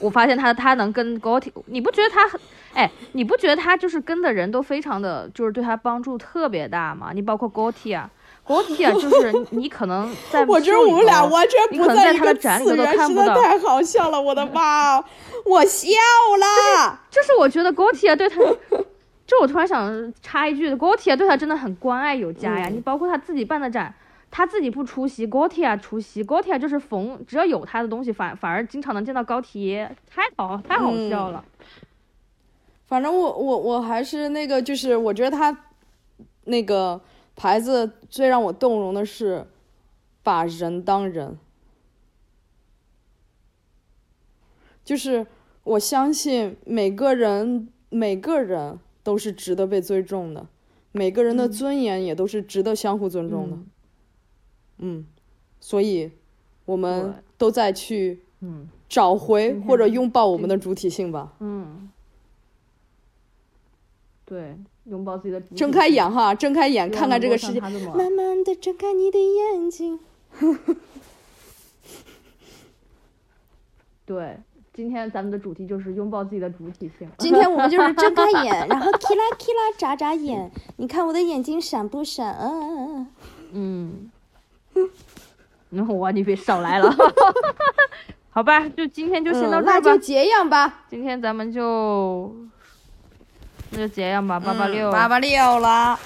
我发现他他能跟 Gotti，你不觉得他很，哎，你不觉得他就是跟的人都非常的，就是对他帮助特别大吗？你包括 Gotti 啊，Gotti 啊，就是 你可能在我觉得我们俩完全你可能在他不在一个的展里头都次元，实在看不到太好笑了，我的妈！我笑了。就是我觉得 Gotti 啊对他，就我突然想插一句，Gotti 啊对他真的很关爱有加呀。嗯你包括他自己办的展，他自己不出席，Gotti 啊出席，Gotti 啊就是逢只要有他的东西，反反而经常能见到高铁，太好太好嗯笑了。反正我我我还是那个，就是我觉得他那个牌子最让我动容的是把人当人，就是我相信每个人每个人都是值得被尊重的，每个人的尊严也都是值得相互尊重的。嗯嗯，所以我们都在去嗯找回或者拥抱我们的主体性吧。嗯，对，拥抱自己的主体睁开眼哈，睁开眼看看这个世界，慢慢的睁开你的眼睛。对，今天咱们的主题就是拥抱自己的主体性。今天我们就是睁开眼，然后 k 啦 k 啦眨眨眼，你看我的眼睛闪不闪？嗯、嗯，然后 我你别少来了，好吧，就今天就先到嗯，这儿吧。那就这样吧，今天咱们就那就这样吧，八八六，八八六了。